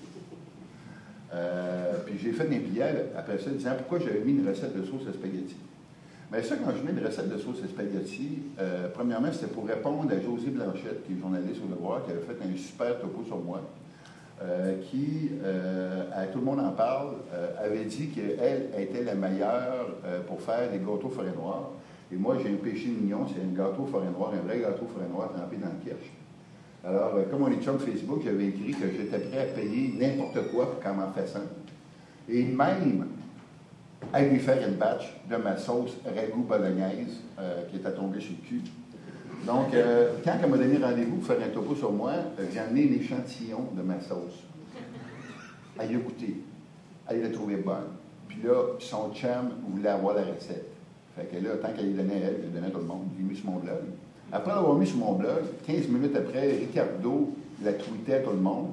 Euh, puis j'ai fait des billets après ça disant pourquoi j'avais mis une recette de sauce à spaghetti? Mais ça, quand je mets une recette de sauce à spaghetti, euh, premièrement, c'était pour répondre à José Blanchette, qui est journaliste au Devoir, qui avait fait un super topo sur moi, euh, qui, à Tout le monde en parle, avait dit qu'elle était la meilleure pour faire des gâteaux forêt noirs. Et moi, j'ai un péché mignon, c'est un gâteau forêt noir, un vrai gâteau forêt noir trempé dans le kirsch. Alors, euh, comme on est chum Facebook, j'avais écrit que j'étais prêt à payer n'importe quoi pour qu'elle m'en fasse. Et même à lui faire une batch de ma sauce ragoût bolognaise euh, qui était tombée sur le cul. Donc, euh, quand elle m'a donné rendez-vous pour faire un topo sur moi, euh, j'ai amené l'échantillon de ma sauce. Elle y a goûté. Elle l'a trouvé bonne. Puis là, son chum voulait avoir la recette. Fait que là, tant qu'elle lui donnait à elle, elle donnait à tout le monde. Je l'ai mis sur mon blog. Après l'avoir mis sur mon blog, 15 minutes après, Ricardo la tweetait à tout le monde.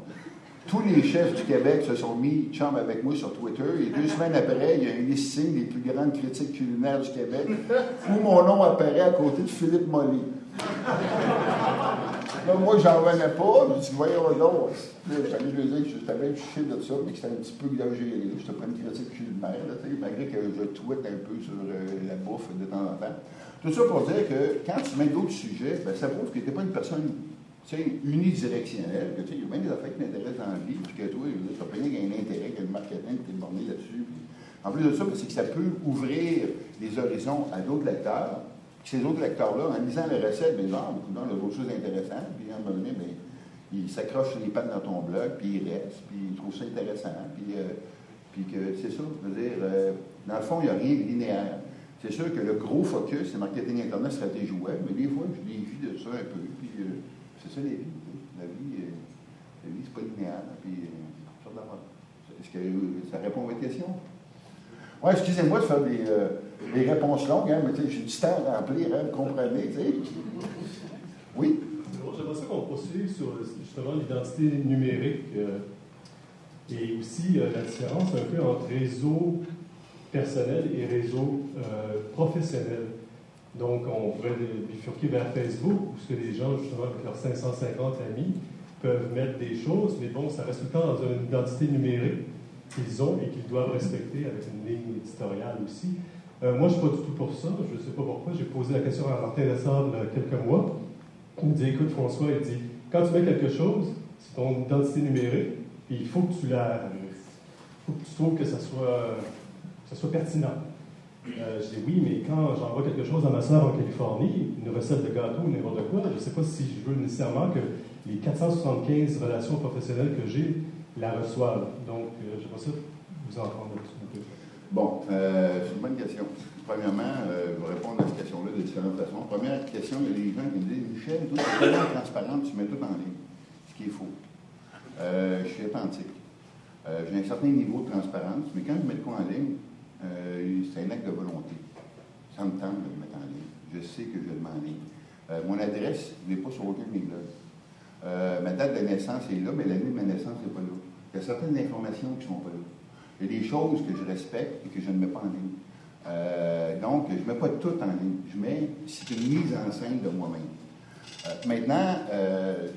Tous les chefs du Québec se sont mis chum avec moi sur Twitter. Et deux semaines après, il y a un listing des plus grandes critiques culinaires du Québec où mon nom apparaît à côté de Philippe Molly. Là, moi, j'en revenais pas. Je dis, voyons donc. Là, j'allais lui dire que je savais chier de ça, mais que c'était un petit peu exagéré. Je te prends une critique culinaire, malgré que je tweete un peu sur euh, la bouffe de temps en temps. Tout ça pour dire que quand tu mets d'autres sujets, ben, ça prouve que tu n'es pas une personne unidirectionnelle, que il y a bien des affaires qui m'intéressent dans la vie, puis que toi, tu n'as pas rien qu'il y a un intérêt, a le marketing, tu es borné là-dessus. En plus de ça, ben, c'est que ça peut ouvrir les horizons à d'autres lecteurs. Ces autres lecteurs-là, en lisant les recettes, ben, genre, il y a d'autres choses intéressantes, puis à un moment donné, ben, ils s'accrochent les pattes dans ton blog, puis ils restent, puis ils trouvent ça intéressant, puis, euh, que c'est ça, je veux dire, euh, dans le fond, il n'y a rien de linéaire. C'est sûr que le gros focus, c'est marketing Internet, stratégie web, mais des fois, je dévie de ça un peu, puis euh, c'est ça la vie. tu sais. La vie, euh, vie c'est pas linéaire, puis euh. Est-ce que euh, ça répond à votre question? Oui, excusez-moi de faire des, euh, des réponses longues, hein, mais j'ai du temps à remplir, hein, vous comprenez, tu. Oui? J'aimerais ça qu'on poursuive sur justement l'identité numérique euh, et aussi euh, la différence un peu entre réseau personnel et réseau euh, professionnel. Donc, on pourrait bifurquer vers Facebook, où ce que les gens, justement, avec leurs 550 amis, peuvent mettre des choses, mais bon, ça reste tout le temps dans une identité numérique qu'ils ont et qu'ils doivent respecter avec une ligne éditoriale aussi. Euh, moi, je ne suis pas du tout pour ça. Je ne sais pas pourquoi. J'ai posé la question à Martin Lessard il y a quelques mois. Il me dit Écoute, François, il dit Quand tu mets quelque chose, c'est ton identité numérique, puis il faut que tu la. faut que tu trouves que ça soit, soit pertinent. Euh, je dis oui, mais quand j'envoie quelque chose à ma soeur en Californie, une recette de gâteau ou n'importe quoi, je ne sais pas si je veux nécessairement que les 475 relations professionnelles que j'ai la reçoivent. Donc, euh, j'aimerais ça vous entendre un peu. Bon, euh, c'est une bonne question. Premièrement, euh, je vais répondre à cette question-là de différentes façons. Première question, il y a des gens qui me disent Michel, tu es transparent, tu mets tout en ligne. Ce qui est faux. Je suis authentique. J'ai un certain niveau de transparence, mais quand je mets de quoi en ligne, euh, c'est un acte de volonté. Ça me tente de le mettre en ligne. Je sais que je le mets en ligne. Euh, mon adresse n'est pas sur aucun de mes blogs. Euh, ma date de naissance est là, mais l'année de ma naissance n'est pas là. Il y a certaines informations qui ne sont pas là. Il y a des choses que je respecte et que je ne mets pas en ligne. Donc, je ne mets pas tout en ligne. Je mets, c'est une mise en scène de moi-même. Maintenant,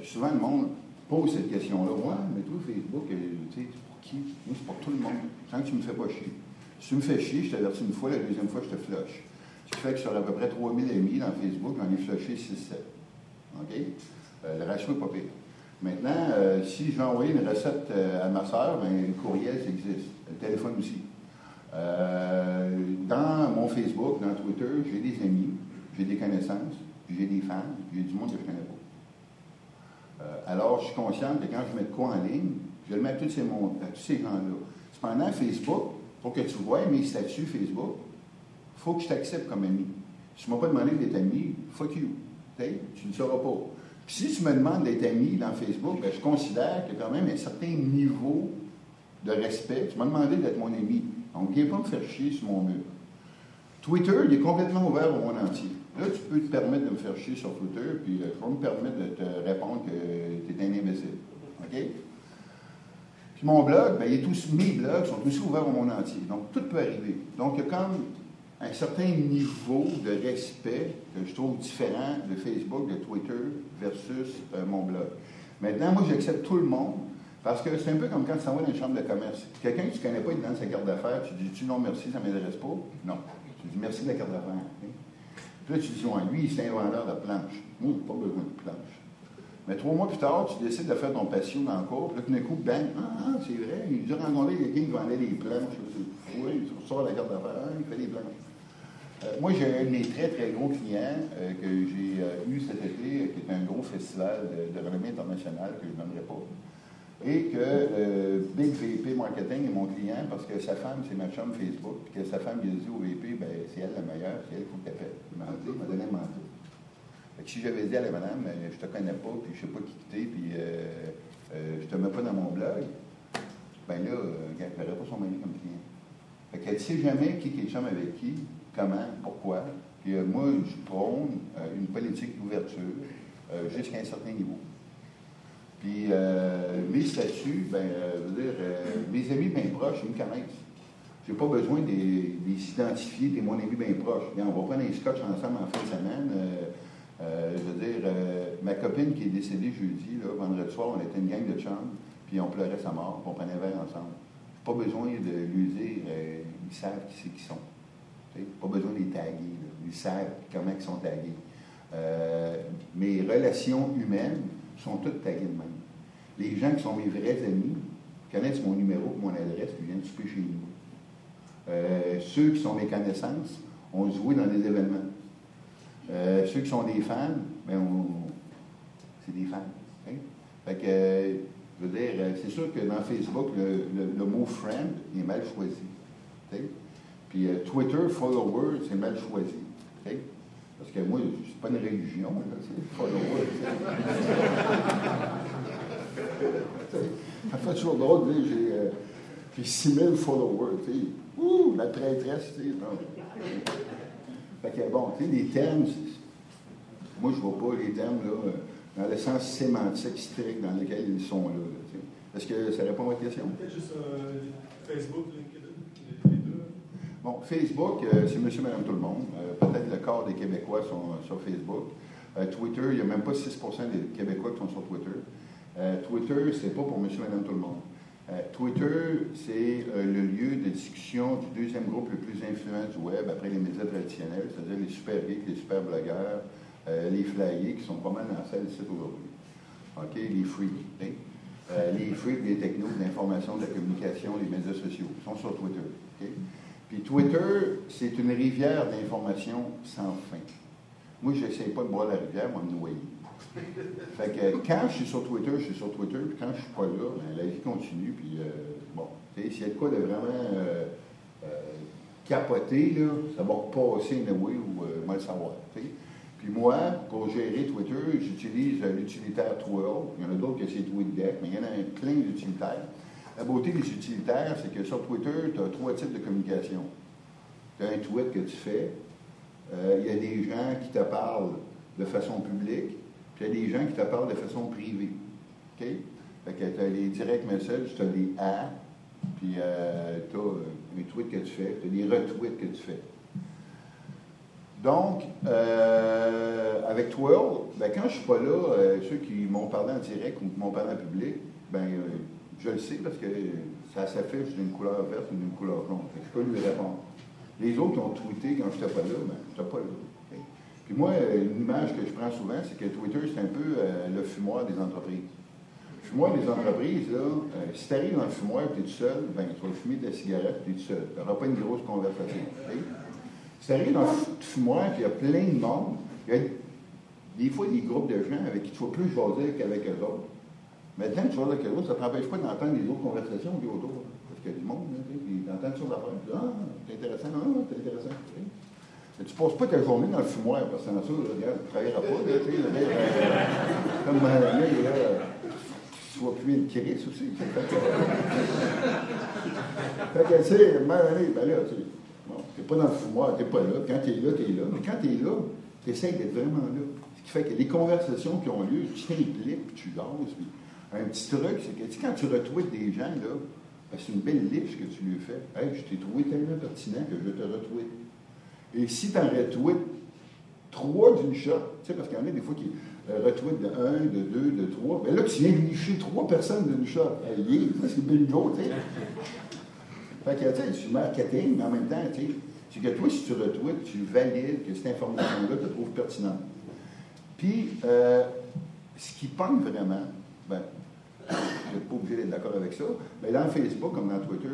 souvent le monde pose cette question-là. Ouais, mais toi, Facebook, tu sais, c'est pour qui? Moi, c'est pour tout le monde. Tant que tu ne me fais pas chier. Si tu me fais chier, je t'avertis une fois, la deuxième fois, je te flush. Ce qui fait que sur à peu près 3000 amis dans Facebook, j'en ai flushé 6-7. OK? Euh, le ratio n'est pas pire. Maintenant, euh, si veux envoyer une recette euh, à ma soeur, ben, le courriel, ça existe. Le téléphone aussi. Euh, dans mon Facebook, dans Twitter, j'ai des amis, j'ai des connaissances, j'ai des fans, j'ai du monde que je ne connais pas. Alors, je suis conscient que quand je mets quoi en ligne, je le mets à tous ces, à tous ces gens-là. Cependant, Facebook, pour que tu vois mes statuts Facebook, il faut que je t'accepte comme ami. Si tu ne m'as pas demandé d'être ami, fuck you. Tu ne sauras pas. Si tu me demandes d'être ami dans Facebook, ben, je considère qu'il y a quand même un certain niveau de respect. Tu m'as demandé d'être mon ami. Donc, viens pas me faire chier sur mon mur. Twitter, il est complètement ouvert au monde entier. Là, tu peux te permettre de me faire chier sur Twitter, puis euh, je vais me permettre de te répondre que tu es un imbécile. OK? Mon blog, ben, mes blogs sont aussi ouverts au monde entier. Donc, tout peut arriver. Donc, il y a comme un certain niveau de respect que je trouve différent de Facebook, de Twitter versus euh, mon blog. Maintenant, moi, j'accepte tout le monde parce que c'est un peu comme quand tu s'en vas dans une chambre de commerce. Quelqu'un que tu ne connais pas, il te donne sa carte d'affaires, tu dis tu non merci, ça ne m'intéresse pas. Non. Tu dis merci de la carte d'affaires. ok? Puis là, tu dis lui, c'est un vendeur de planches. Moi, pas besoin de planches. Mais trois mois plus tard, tu décides de faire ton patio dans le cours, puis là, tout d'un coup, bang, ah, ah, c'est vrai, il a rencontré quelqu'un qui vendait des planches. Oui, tu ressors la carte d'affaires, il fait des planches. Euh, moi, j'ai un de mes très, très gros clients euh, que j'ai euh, eu cet été, qui est un gros festival de, renommée internationale que je ne nommerai pas. Et que Big VP Marketing est mon client parce que sa femme, c'est ma chum Facebook, puis que sa femme, il a dit au VP, ben, c'est elle la meilleure, c'est elle tu appelles. Il m'a dit, il m'a donné un mandat. Fait que si j'avais dit à la madame, euh, je te connais pas, puis je sais pas qui t'es, puis euh, euh, je te mets pas dans mon blog, ben là, euh, elle ne verrait pas son mari comme client. Fait qu'elle ne sait jamais qui est chum avec qui, comment, pourquoi. Puis euh, moi, je prône une politique d'ouverture jusqu'à un certain niveau. Puis mes statuts, ben, je dire, mes amis bien proches, ils me connaissent. J'ai pas besoin de les de les identifier, t'es mon ami bien proche. On va prendre un scotch ensemble en fin de semaine. Euh, je veux dire, euh, ma copine qui est décédée jeudi, là, vendredi soir, on était une gang de chums, puis on pleurait sa mort, puis on prenait un verre ensemble. Pas besoin de lui dire, euh, ils savent qui c'est qu'ils sont. Tu sais, Pas besoin de les taguer. Ils savent comment ils sont tagués. Euh, mes relations humaines sont toutes taguées de même. Les gens qui sont mes vrais amis connaissent mon numéro, mon adresse, puis viennent souper chez nous. Ceux qui sont mes connaissances ont joué dans des événements. Euh, ceux qui sont des fans, ben c'est des. Fait que, je veux dire, euh, c'est sûr que dans Facebook, le, mot friend est mal choisi. Puis euh, Twitter, follower, c'est mal choisi. Parce que moi, c'est pas une religion, c'est follower. Ça fait toujours drôle j'ai, euh, j'ai 6000 followers. Ouh, la traîtresse, tu sais. Non. Fait que bon, tu sais, les termes, moi je vois pas les termes là, euh, dans le sens sémantique strict dans lequel ils sont là. Est-ce que ça répond à votre question? Peut-être juste euh, Facebook, LinkedIn, les, les deux. Bon, Facebook, euh, c'est monsieur, madame, tout le monde. Euh, Peut-être le quart des Québécois sont sur Facebook. Twitter, il n'y a même pas 6% des Québécois qui sont sur Twitter. Twitter, c'est pas pour monsieur, madame, tout le monde. Euh, Twitter, c'est euh, le lieu de discussion du deuxième groupe le plus influent du web après les médias traditionnels, c'est-à-dire les super geeks, les super blogueurs, euh, les flyers qui sont pas mal dans la salle aujourd'hui. OK? Les freaks. hein? Les freaks des technos, de l'information, de la communication, les médias sociaux sont sur Twitter. Puis Twitter, c'est une rivière d'informations sans fin. Moi, je n'essaie pas de boire la rivière, moi, me noyer. Fait que quand je suis sur Twitter, je suis sur Twitter, puis quand je suis pas là, ben, la vie continue, puis euh, bon, s'il y a de quoi de vraiment euh, euh, capoter, là, ça va repasser anyway ou euh, mal savoir. Puis moi, pour gérer Twitter, j'utilise l'utilitaire Twirl. Il y en a d'autres que c'est TweetDeck, mais il y en a plein d'utilitaires. La beauté des utilitaires, c'est que sur Twitter, tu as trois types de communication. Tu as un tweet que tu fais, il y a des gens qui te parlent de façon publique, puis il y a des gens qui te parlent de façon privée. OK? Fait que tu as les direct messages, tu as des A, puis euh, tu as un tweet que tu fais, tu as des retweets que tu fais. Donc, euh, avec Twirl, ben, quand je suis pas là, euh, ceux qui m'ont parlé en direct ou qui m'ont parlé en public, ben, euh, je le sais parce que ça s'affiche d'une couleur verte ou d'une couleur que je peux lui répondre. Les autres ont tweeté quand je n'étais pas là, ben, je n'étais pas là. Puis moi, une image que je prends souvent, c'est que Twitter, c'est un peu euh, le fumoir des entreprises. Le fumoir des entreprises, là, euh, si tu arrives dans le fumoir et tu es tout seul, ben, tu vas fumer la cigarette et tu es tout seul. Tu n'auras pas une grosse conversation. Si tu arrives dans le fumoir et il y a plein de monde, il y a des fois des groupes de gens avec qui tu vas plus jaser qu'avec eux autres. Maintenant, tu vas avec eux autres, ça ne t'empêche pas d'entendre les autres conversations qui autour. Parce qu'il y a du monde, tu sur l'affaire. Puis, Ah, c'est intéressant, ah, c'est intéressant. Mais tu ne passes pas ta journée dans le fumoir, parce que là, regarde, tu travailleras pas. Tu sais, euh, comme euh, là, tu vas plus une crise aussi. Fait que, tu sais, ben là, tu sais, Bon, t'es pas dans le fumoir, t'es pas là. Quand t'es là, t'es là. Mais quand t'es là, t'essayes d'être vraiment là. Ce qui fait que les conversations qui ont lieu, tu clips, puis tu jases. Puis un petit truc, c'est que tu sais, quand tu retweets des gens, là, ben, c'est une belle liche que tu lui fais. Hey, je t'ai trouvé tellement pertinent que je te retweet. Et si tu en retweets trois d'une shot, tu sais, parce qu'il y en a des fois qui euh, retweetent de un, de deux, de trois, ben là, tu viens licher trois personnes d'une shot. Hey, ça, c'est bingo, tu sais. Fait que, tu sais, du marketing, mais en même temps, tu sais, c'est que toi, si tu retweets, tu valides que cette information-là te trouve pertinente. Puis, euh, ce qui pogne vraiment, ben, vous n'êtes pas obligé d'être d'accord avec ça, mais dans Facebook, comme dans Twitter,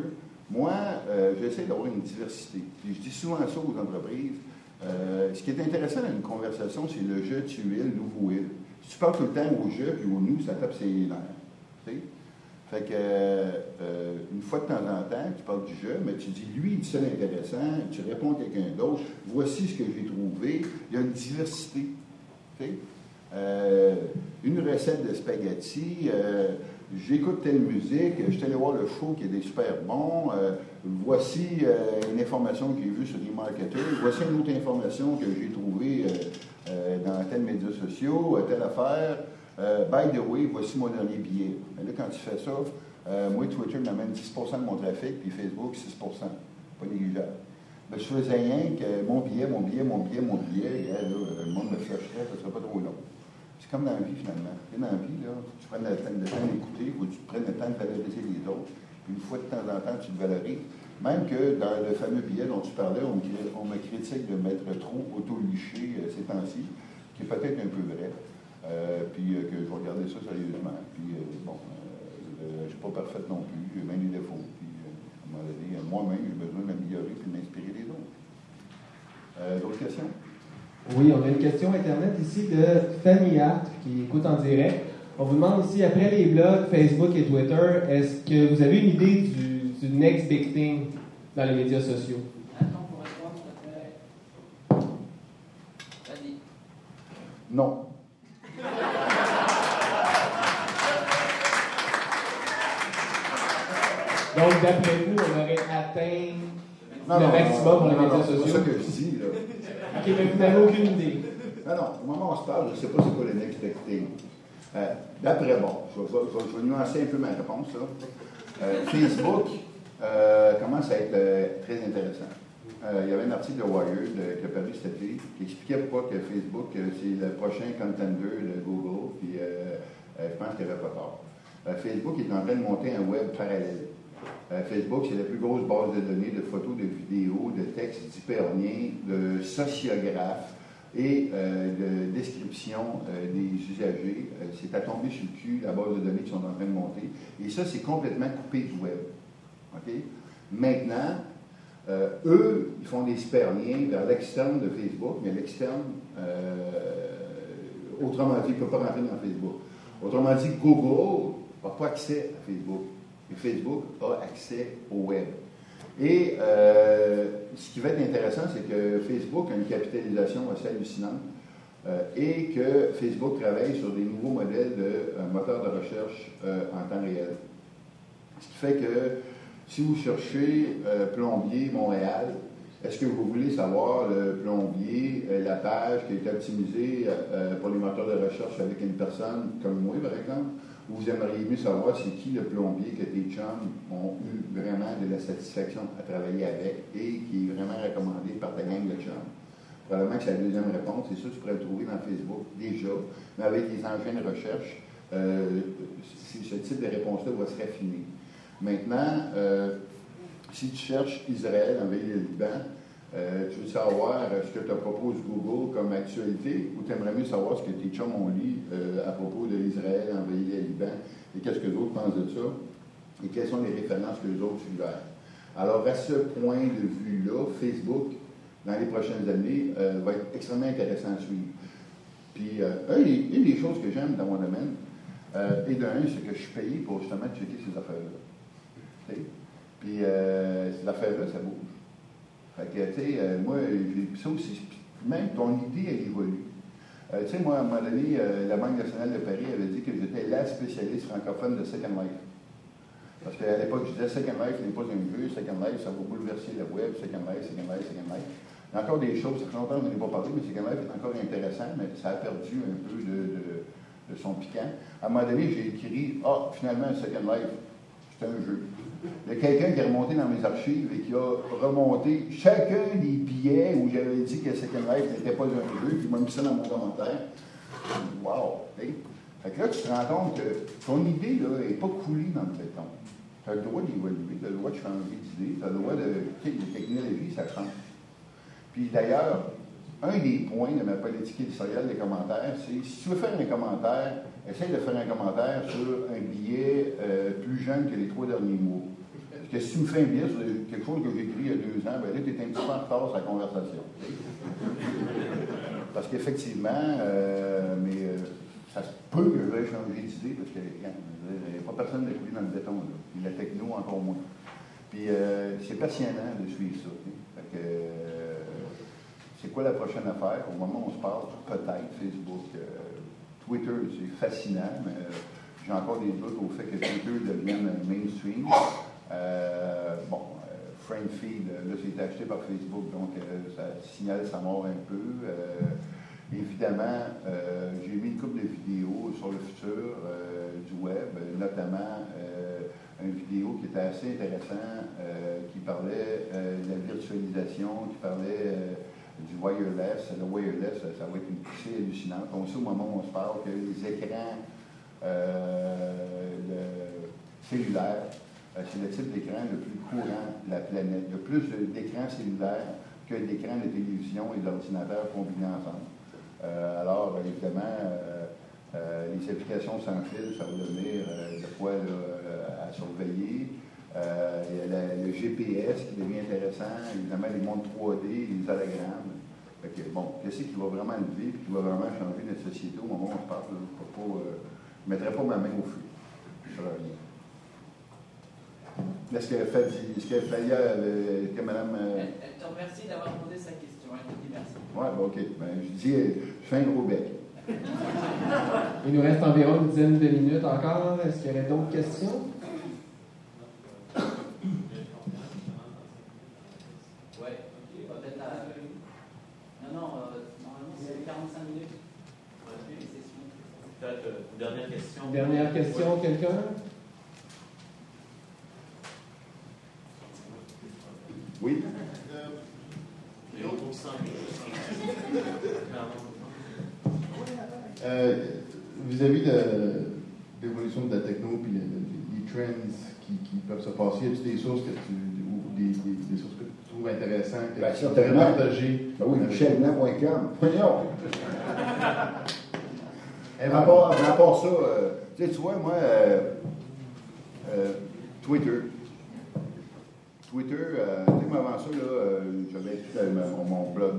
moi, euh, j'essaie d'avoir une diversité. Je dis souvent ça aux entreprises. Euh, ce qui est intéressant dans une conversation, c'est le je, tu, il, nous, vous, il. Si tu parles tout le temps au je puis au nous, ça tape ses nerfs. Fait que, euh, une fois de temps en temps, tu parles du jeu, mais tu dis, lui, il dit ça d'intéressant, tu réponds à quelqu'un d'autre, voici ce que j'ai trouvé. Il y a une diversité. une recette de spaghetti, euh, j'écoute telle musique, je suis allé voir le show qui est des super bons, euh, voici euh, une information que j'ai vue sur les marketeurs, voici une autre information que j'ai trouvée euh, euh, dans tel médias sociaux, euh, telle affaire. By the way, voici mon dernier billet. Mais là, quand tu fais ça, moi, Twitter m'amène 10% de mon trafic, puis Facebook, 6% pas négligeable. Ben, je faisais rien que mon billet, mon billet, mon billet, mon billet, là, le monde me flasherait, ça serait pas trop long. C'est comme dans la vie, finalement. Dans la vie, là, tu prennes le temps, d'écouter, que tu prennes le temps de valoriser les autres. Une fois de temps en temps, tu le valorises. Même que dans le fameux billet dont tu parlais, on me, critique de m'être trop auto-liché euh, ces temps-ci, qui est peut-être un peu vrai. Euh, puis euh, que je regarder ça sérieusement. Puis bon, je ne suis pas parfaite non plus, j'ai même des défauts. Puis à un moment donné, moi-même, j'ai besoin de m'améliorer puis de m'inspirer des autres. D'autres questions? Oui, on a une question Internet ici de Fanny Hart qui écoute en direct. On vous demande ici, après les blogs, Facebook et Twitter, est-ce que vous avez une idée du, du next big thing dans les médias sociaux? Attends pour répondre, s'il te plaît. Vas-y. Non. Donc, d'après vous, on aurait atteint Non, le non, maximum pour les non, non, médias C'est sociaux? ça que je dis, là. Ok, vous n'avez aucune idée. Non, non, au moment où on se parle, je ne sais pas c'est quoi le next big. Euh, D'après, bon, je vais, nuancer un peu ma réponse. Euh, Facebook euh, commence à être très intéressant. Il y avait un article de Wired qui a paru cet été qui expliquait pourquoi que Facebook, c'est le prochain contender de Google, puis je pense qu'il avait pas tort. Facebook est en train de monter un web parallèle. Euh, Facebook, c'est la plus grosse base de données de photos, de vidéos, de textes d'hyperliens, de sociographes et euh, de description euh, des usagers. C'est à tomber sur le cul, la base de données qui sont en train de monter. Et ça, c'est complètement coupé du web. Maintenant, eux, ils font des hyperliens vers l'externe de Facebook, mais l'externe, autrement dit, ne peut pas rentrer dans Facebook. Autrement dit, Google n'a pas accès à Facebook. Facebook a accès au web. Et euh, ce qui va être intéressant, c'est que Facebook a une capitalisation assez hallucinante euh, et que Facebook travaille sur des nouveaux modèles de euh, moteurs de recherche en temps réel. Ce qui fait que si vous cherchez plombier Montréal, est-ce que vous voulez savoir le plombier, la page qui a été optimisée pour les moteurs de recherche avec une personne comme moi, par exemple? Ou vous aimeriez mieux savoir c'est qui le plombier que tes chums ont eu vraiment de la satisfaction à travailler avec et qui est vraiment recommandé par ta gang de chums? Probablement que c'est la deuxième réponse, et ça, tu pourrais le trouver dans Facebook déjà, mais avec les engins de recherche, euh, ce type de réponse-là va se raffiner. Maintenant, euh, si tu cherches Israël envahir le Liban, euh, tu veux savoir euh, ce que te propose Google comme actualité ou tu aimerais mieux savoir ce que tes chums ont lu euh, à propos de Israël envahir le Liban et qu'est-ce que d'autres pensent de ça et quelles sont les références que les autres suggèrent. Alors, à ce point de vue-là, Facebook, dans les prochaines années, va être extrêmement intéressant à suivre. Puis, une des choses que j'aime dans mon domaine, et d'un, c'est que je suis payé pour justement checker ces affaires-là. Puis, ces affaires-là, ça bouge. Euh, moi, ça aussi. Même ton idée, elle évolue. Euh, tu sais, moi, à un moment donné, euh, la Banque nationale de Paris avait dit que j'étais la spécialiste francophone de Second Life. Parce qu'à l'époque, je disais Second Life n'est pas un jeu, Second Life, ça va bouleverser le web, Second Life, Second Life, Second Life. Il y a encore des choses, ça fait longtemps je n'en pas parlé, mais Second Life est encore intéressant, mais ça a perdu un peu de- de son piquant. À un moment donné, j'ai écrit Ah, finalement, Second Life, c'est un jeu. Il y a quelqu'un qui est remonté dans mes archives et qui a remonté chacun des billets où j'avais dit que Second Life n'était pas un jeu, puis il m'a mis ça dans mon commentaire. Wow! Hey. Fait que là, tu te rends compte que ton idée n'est pas coulée dans le béton. Tu as le droit d'évoluer, tu as le droit de changer d'idée, tu as le droit de. Tu sais, la technologie, ça change. Puis d'ailleurs, un des points de ma politique éditoriale des commentaires, c'est si tu veux faire un commentaire, essaye de faire un commentaire sur un billet euh, plus jeune que les trois derniers mois. Parce que si tu me fais un billet sur quelque chose que j'ai écrit il y a deux ans, ben là, tu es un petit peu en retard sur la conversation. Parce qu'effectivement, euh, mais euh, ça se peut que je vais changer d'idée parce qu'il n'y a pas personne de coulé dans le béton. Là. Puis la techno, encore moins. Puis c'est passionnant de suivre ça. sais. Fait que, c'est quoi la prochaine affaire? Au moment où on se parle, peut-être Facebook. Twitter, c'est fascinant, mais euh, j'ai encore des doutes au fait que Twitter devienne mainstream. Euh, bon, euh, Friend Feed, là, c'est acheté par Facebook, donc ça signale sa mort un peu. Évidemment, j'ai mis une couple de vidéos sur le futur du web, notamment une vidéo qui était assez intéressante, qui parlait de la virtualisation, qui parlait du wireless. Le wireless, ça, va être une poussée hallucinante. On sait au moment où on se parle que les écrans euh, cellulaires, euh, c'est le type d'écran le plus courant de la planète. Il y a plus d'écrans cellulaires que d'écrans de télévision et d'ordinateurs combinés ensemble. Euh, alors, évidemment, les applications sans fil, ça va devenir de quoi à surveiller. Il y a le GPS qui devient intéressant, évidemment les montres 3D, les hologrammes. Fait que, bon, qu'est-ce qui va vraiment lever et qui va vraiment changer notre société au moment où on se parle? Je ne euh, mettrai pas ma main au feu. Je ferai rien. Est-ce que Fadi- est-ce que Faya, euh, que madame. euh, Elle, elle te remercie d'avoir posé sa question. Elle te dit merci. Ouais, bon, OK. Ben, je dis, je fais un gros bec. Il nous reste environ une dizaine de minutes encore. Est-ce qu'il y aurait d'autres questions? Ouais. Peut-être à. Non, non, euh, normalement c'est 45 minutes. Les sessions. Peut-être euh, dernière question. Quelqu'un? Oui? Euh, Vis-à-vis de l'évolution de la techno puis le- le- les trends qui, qui peuvent se passer, y a-t-il des sources que tu ou des, des- des sources que tu trouves intéressantes que Ben, tu certainement. partager? Ben oui, michelblanc.com. Voyons! Eh À ben, part, à ça, euh, tu vois, moi, euh, euh, Twitter. Twitter, moi, avant ça, j'avais tout mon, blog.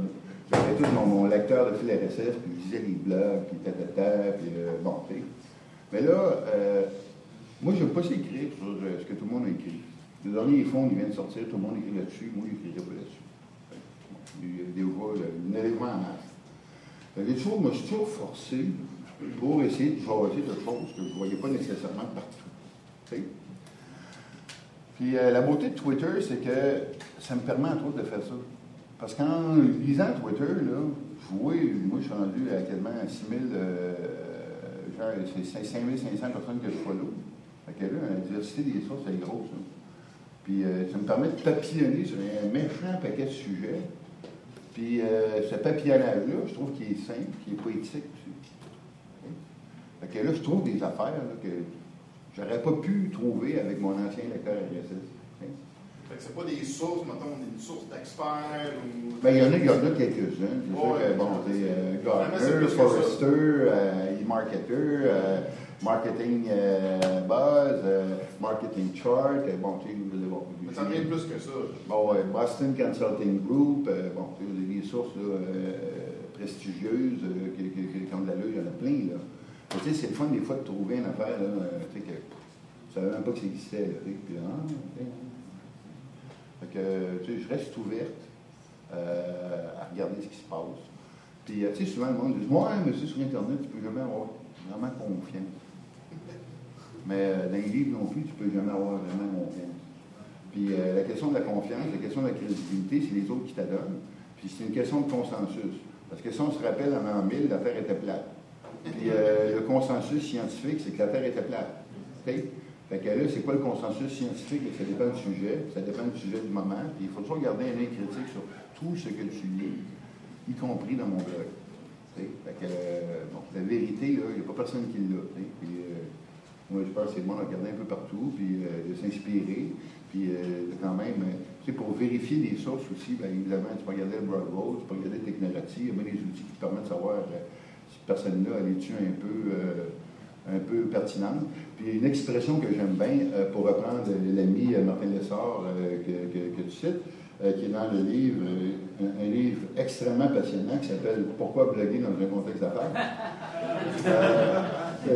J'avais tout mon, lecteur de fil RSS, puis je lisais les blogs, puis tatata, puis bon, tu. Mais là, moi, je n'aime pas s'écrire sur ce que tout le monde a écrit. Le dernier fonds, il vient de sortir, tout le monde écrit là-dessus, moi, je n'écrirai pas là-dessus. Il y a des voix, il y a des en masse. Moi, je suis toujours forcé pour essayer de jaser de choses que je ne voyais pas nécessairement partout. Puis euh, la beauté de Twitter, c'est que ça me permet entre autres de faire ça. Parce qu'en lisant Twitter, là, je vois, moi je suis rendu à quasiment 6 000, euh, genre, c'est 5 500 personnes que je follow. Fait que là, la diversité des sources, c'est gros, ça. Puis euh, ça me permet de papillonner sur un méchant paquet de sujets. Puis euh, ce papillonnage-là, je trouve qu'il est simple, qu'il est poétique que là, je trouve des affaires là, que j'aurais pas pu trouver avec mon ancien lecteur RSS. hein. Fait que c'est pas des sources, mettons, une source d'experts ou. Ben, il y en a, il y en a quelques-uns. C'est sûr Ouais. que, bon, c'est euh, Gardner. Forrester, euh, e-marketer, euh, Marketing euh, Buzz, euh, Marketing Chart, bon, tu sais, vous- bon, Mais ça devient plus que ça. Bon, Boston Consulting Group, bon, tu sais, vous avez des sources là, prestigieuses de l'allure, il y en a plein, là. Tu sais, c'est le fun des fois de trouver une affaire, là, euh, tu sais, que je savais même pas que ça existait, là, ok. Fait que, tu sais, je reste ouverte euh, à regarder ce qui se passe. Puis, euh, tu sais, souvent, le monde dit Ouais, mais sur Internet, tu peux jamais avoir vraiment confiance. Mais dans les livres non plus, tu peux jamais avoir vraiment confiance. Puis la question de la confiance, la question de la crédibilité, c'est les autres qui t'adonnent. Puis c'est une question de consensus. Parce que si on se rappelle, en l'an 1000, la était plate. Puis euh, le consensus scientifique, c'est que la Terre était plate. Fait que là, c'est quoi le consensus scientifique? Ça dépend du sujet, ça dépend du sujet du moment. Puis il faut toujours garder un œil critique sur tout ce que tu lis, y compris dans mon blog. Que, euh, la vérité, il n'y a pas personne qui l'a. Puis, euh, moi, je pense que c'est bon de regarder un peu partout, puis de s'inspirer, puis de quand même, pour vérifier les sources aussi, évidemment, tu peux regarder le Bravo, tu peux regarder Technology, il y a même des outils qui te permettent de savoir personne-là, elle est-tu un peu, euh, un peu pertinente? Puis une expression que j'aime bien, euh, pour reprendre l'ami euh, Martin Lessard que, tu cites, qui est dans le livre, un, livre extrêmement passionnant qui s'appelle Pourquoi bloguer dans un contexte d'affaires?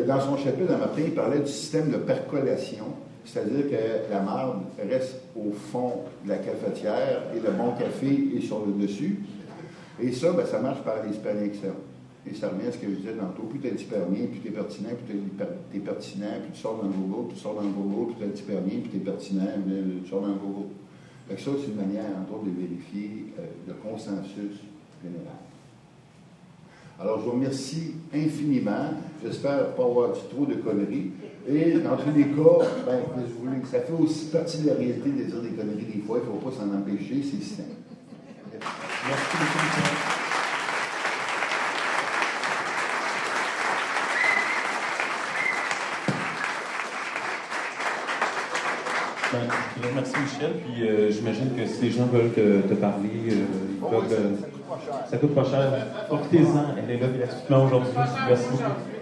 Dans son chapitre, dans Martin, il parlait du système de percolation, c'est-à-dire que la marde reste au fond de la cafetière et le bon café est sur le dessus. Et ça, ben, ça marche par spermixons. Et ça revient à ce que je disais tantôt, plus tu es hypermien, plus tu es pertinent, plus tu es, pertinent, plus tu sors le Google, plus tu sors le Google, plus tu es hypermien, plus tu es pertinent, plus tu sors Google. Fait que ça, c'est une manière, entre autres, de vérifier euh, le consensus général. Alors, je vous remercie infiniment. J'espère pas avoir dit trop de conneries. Et dans tous les cas, ben, ça fait aussi partie de la réalité de dire des conneries des fois. Il ne faut pas s'en empêcher, c'est simple. Merci beaucoup. Ben, remercie Michel, puis euh, j'imagine que si les gens veulent te, te parler, euh, ils peuvent. euh, ça coûte pas cher. Profitez-en, elle est là gratuitement aujourd'hui. Merci beaucoup.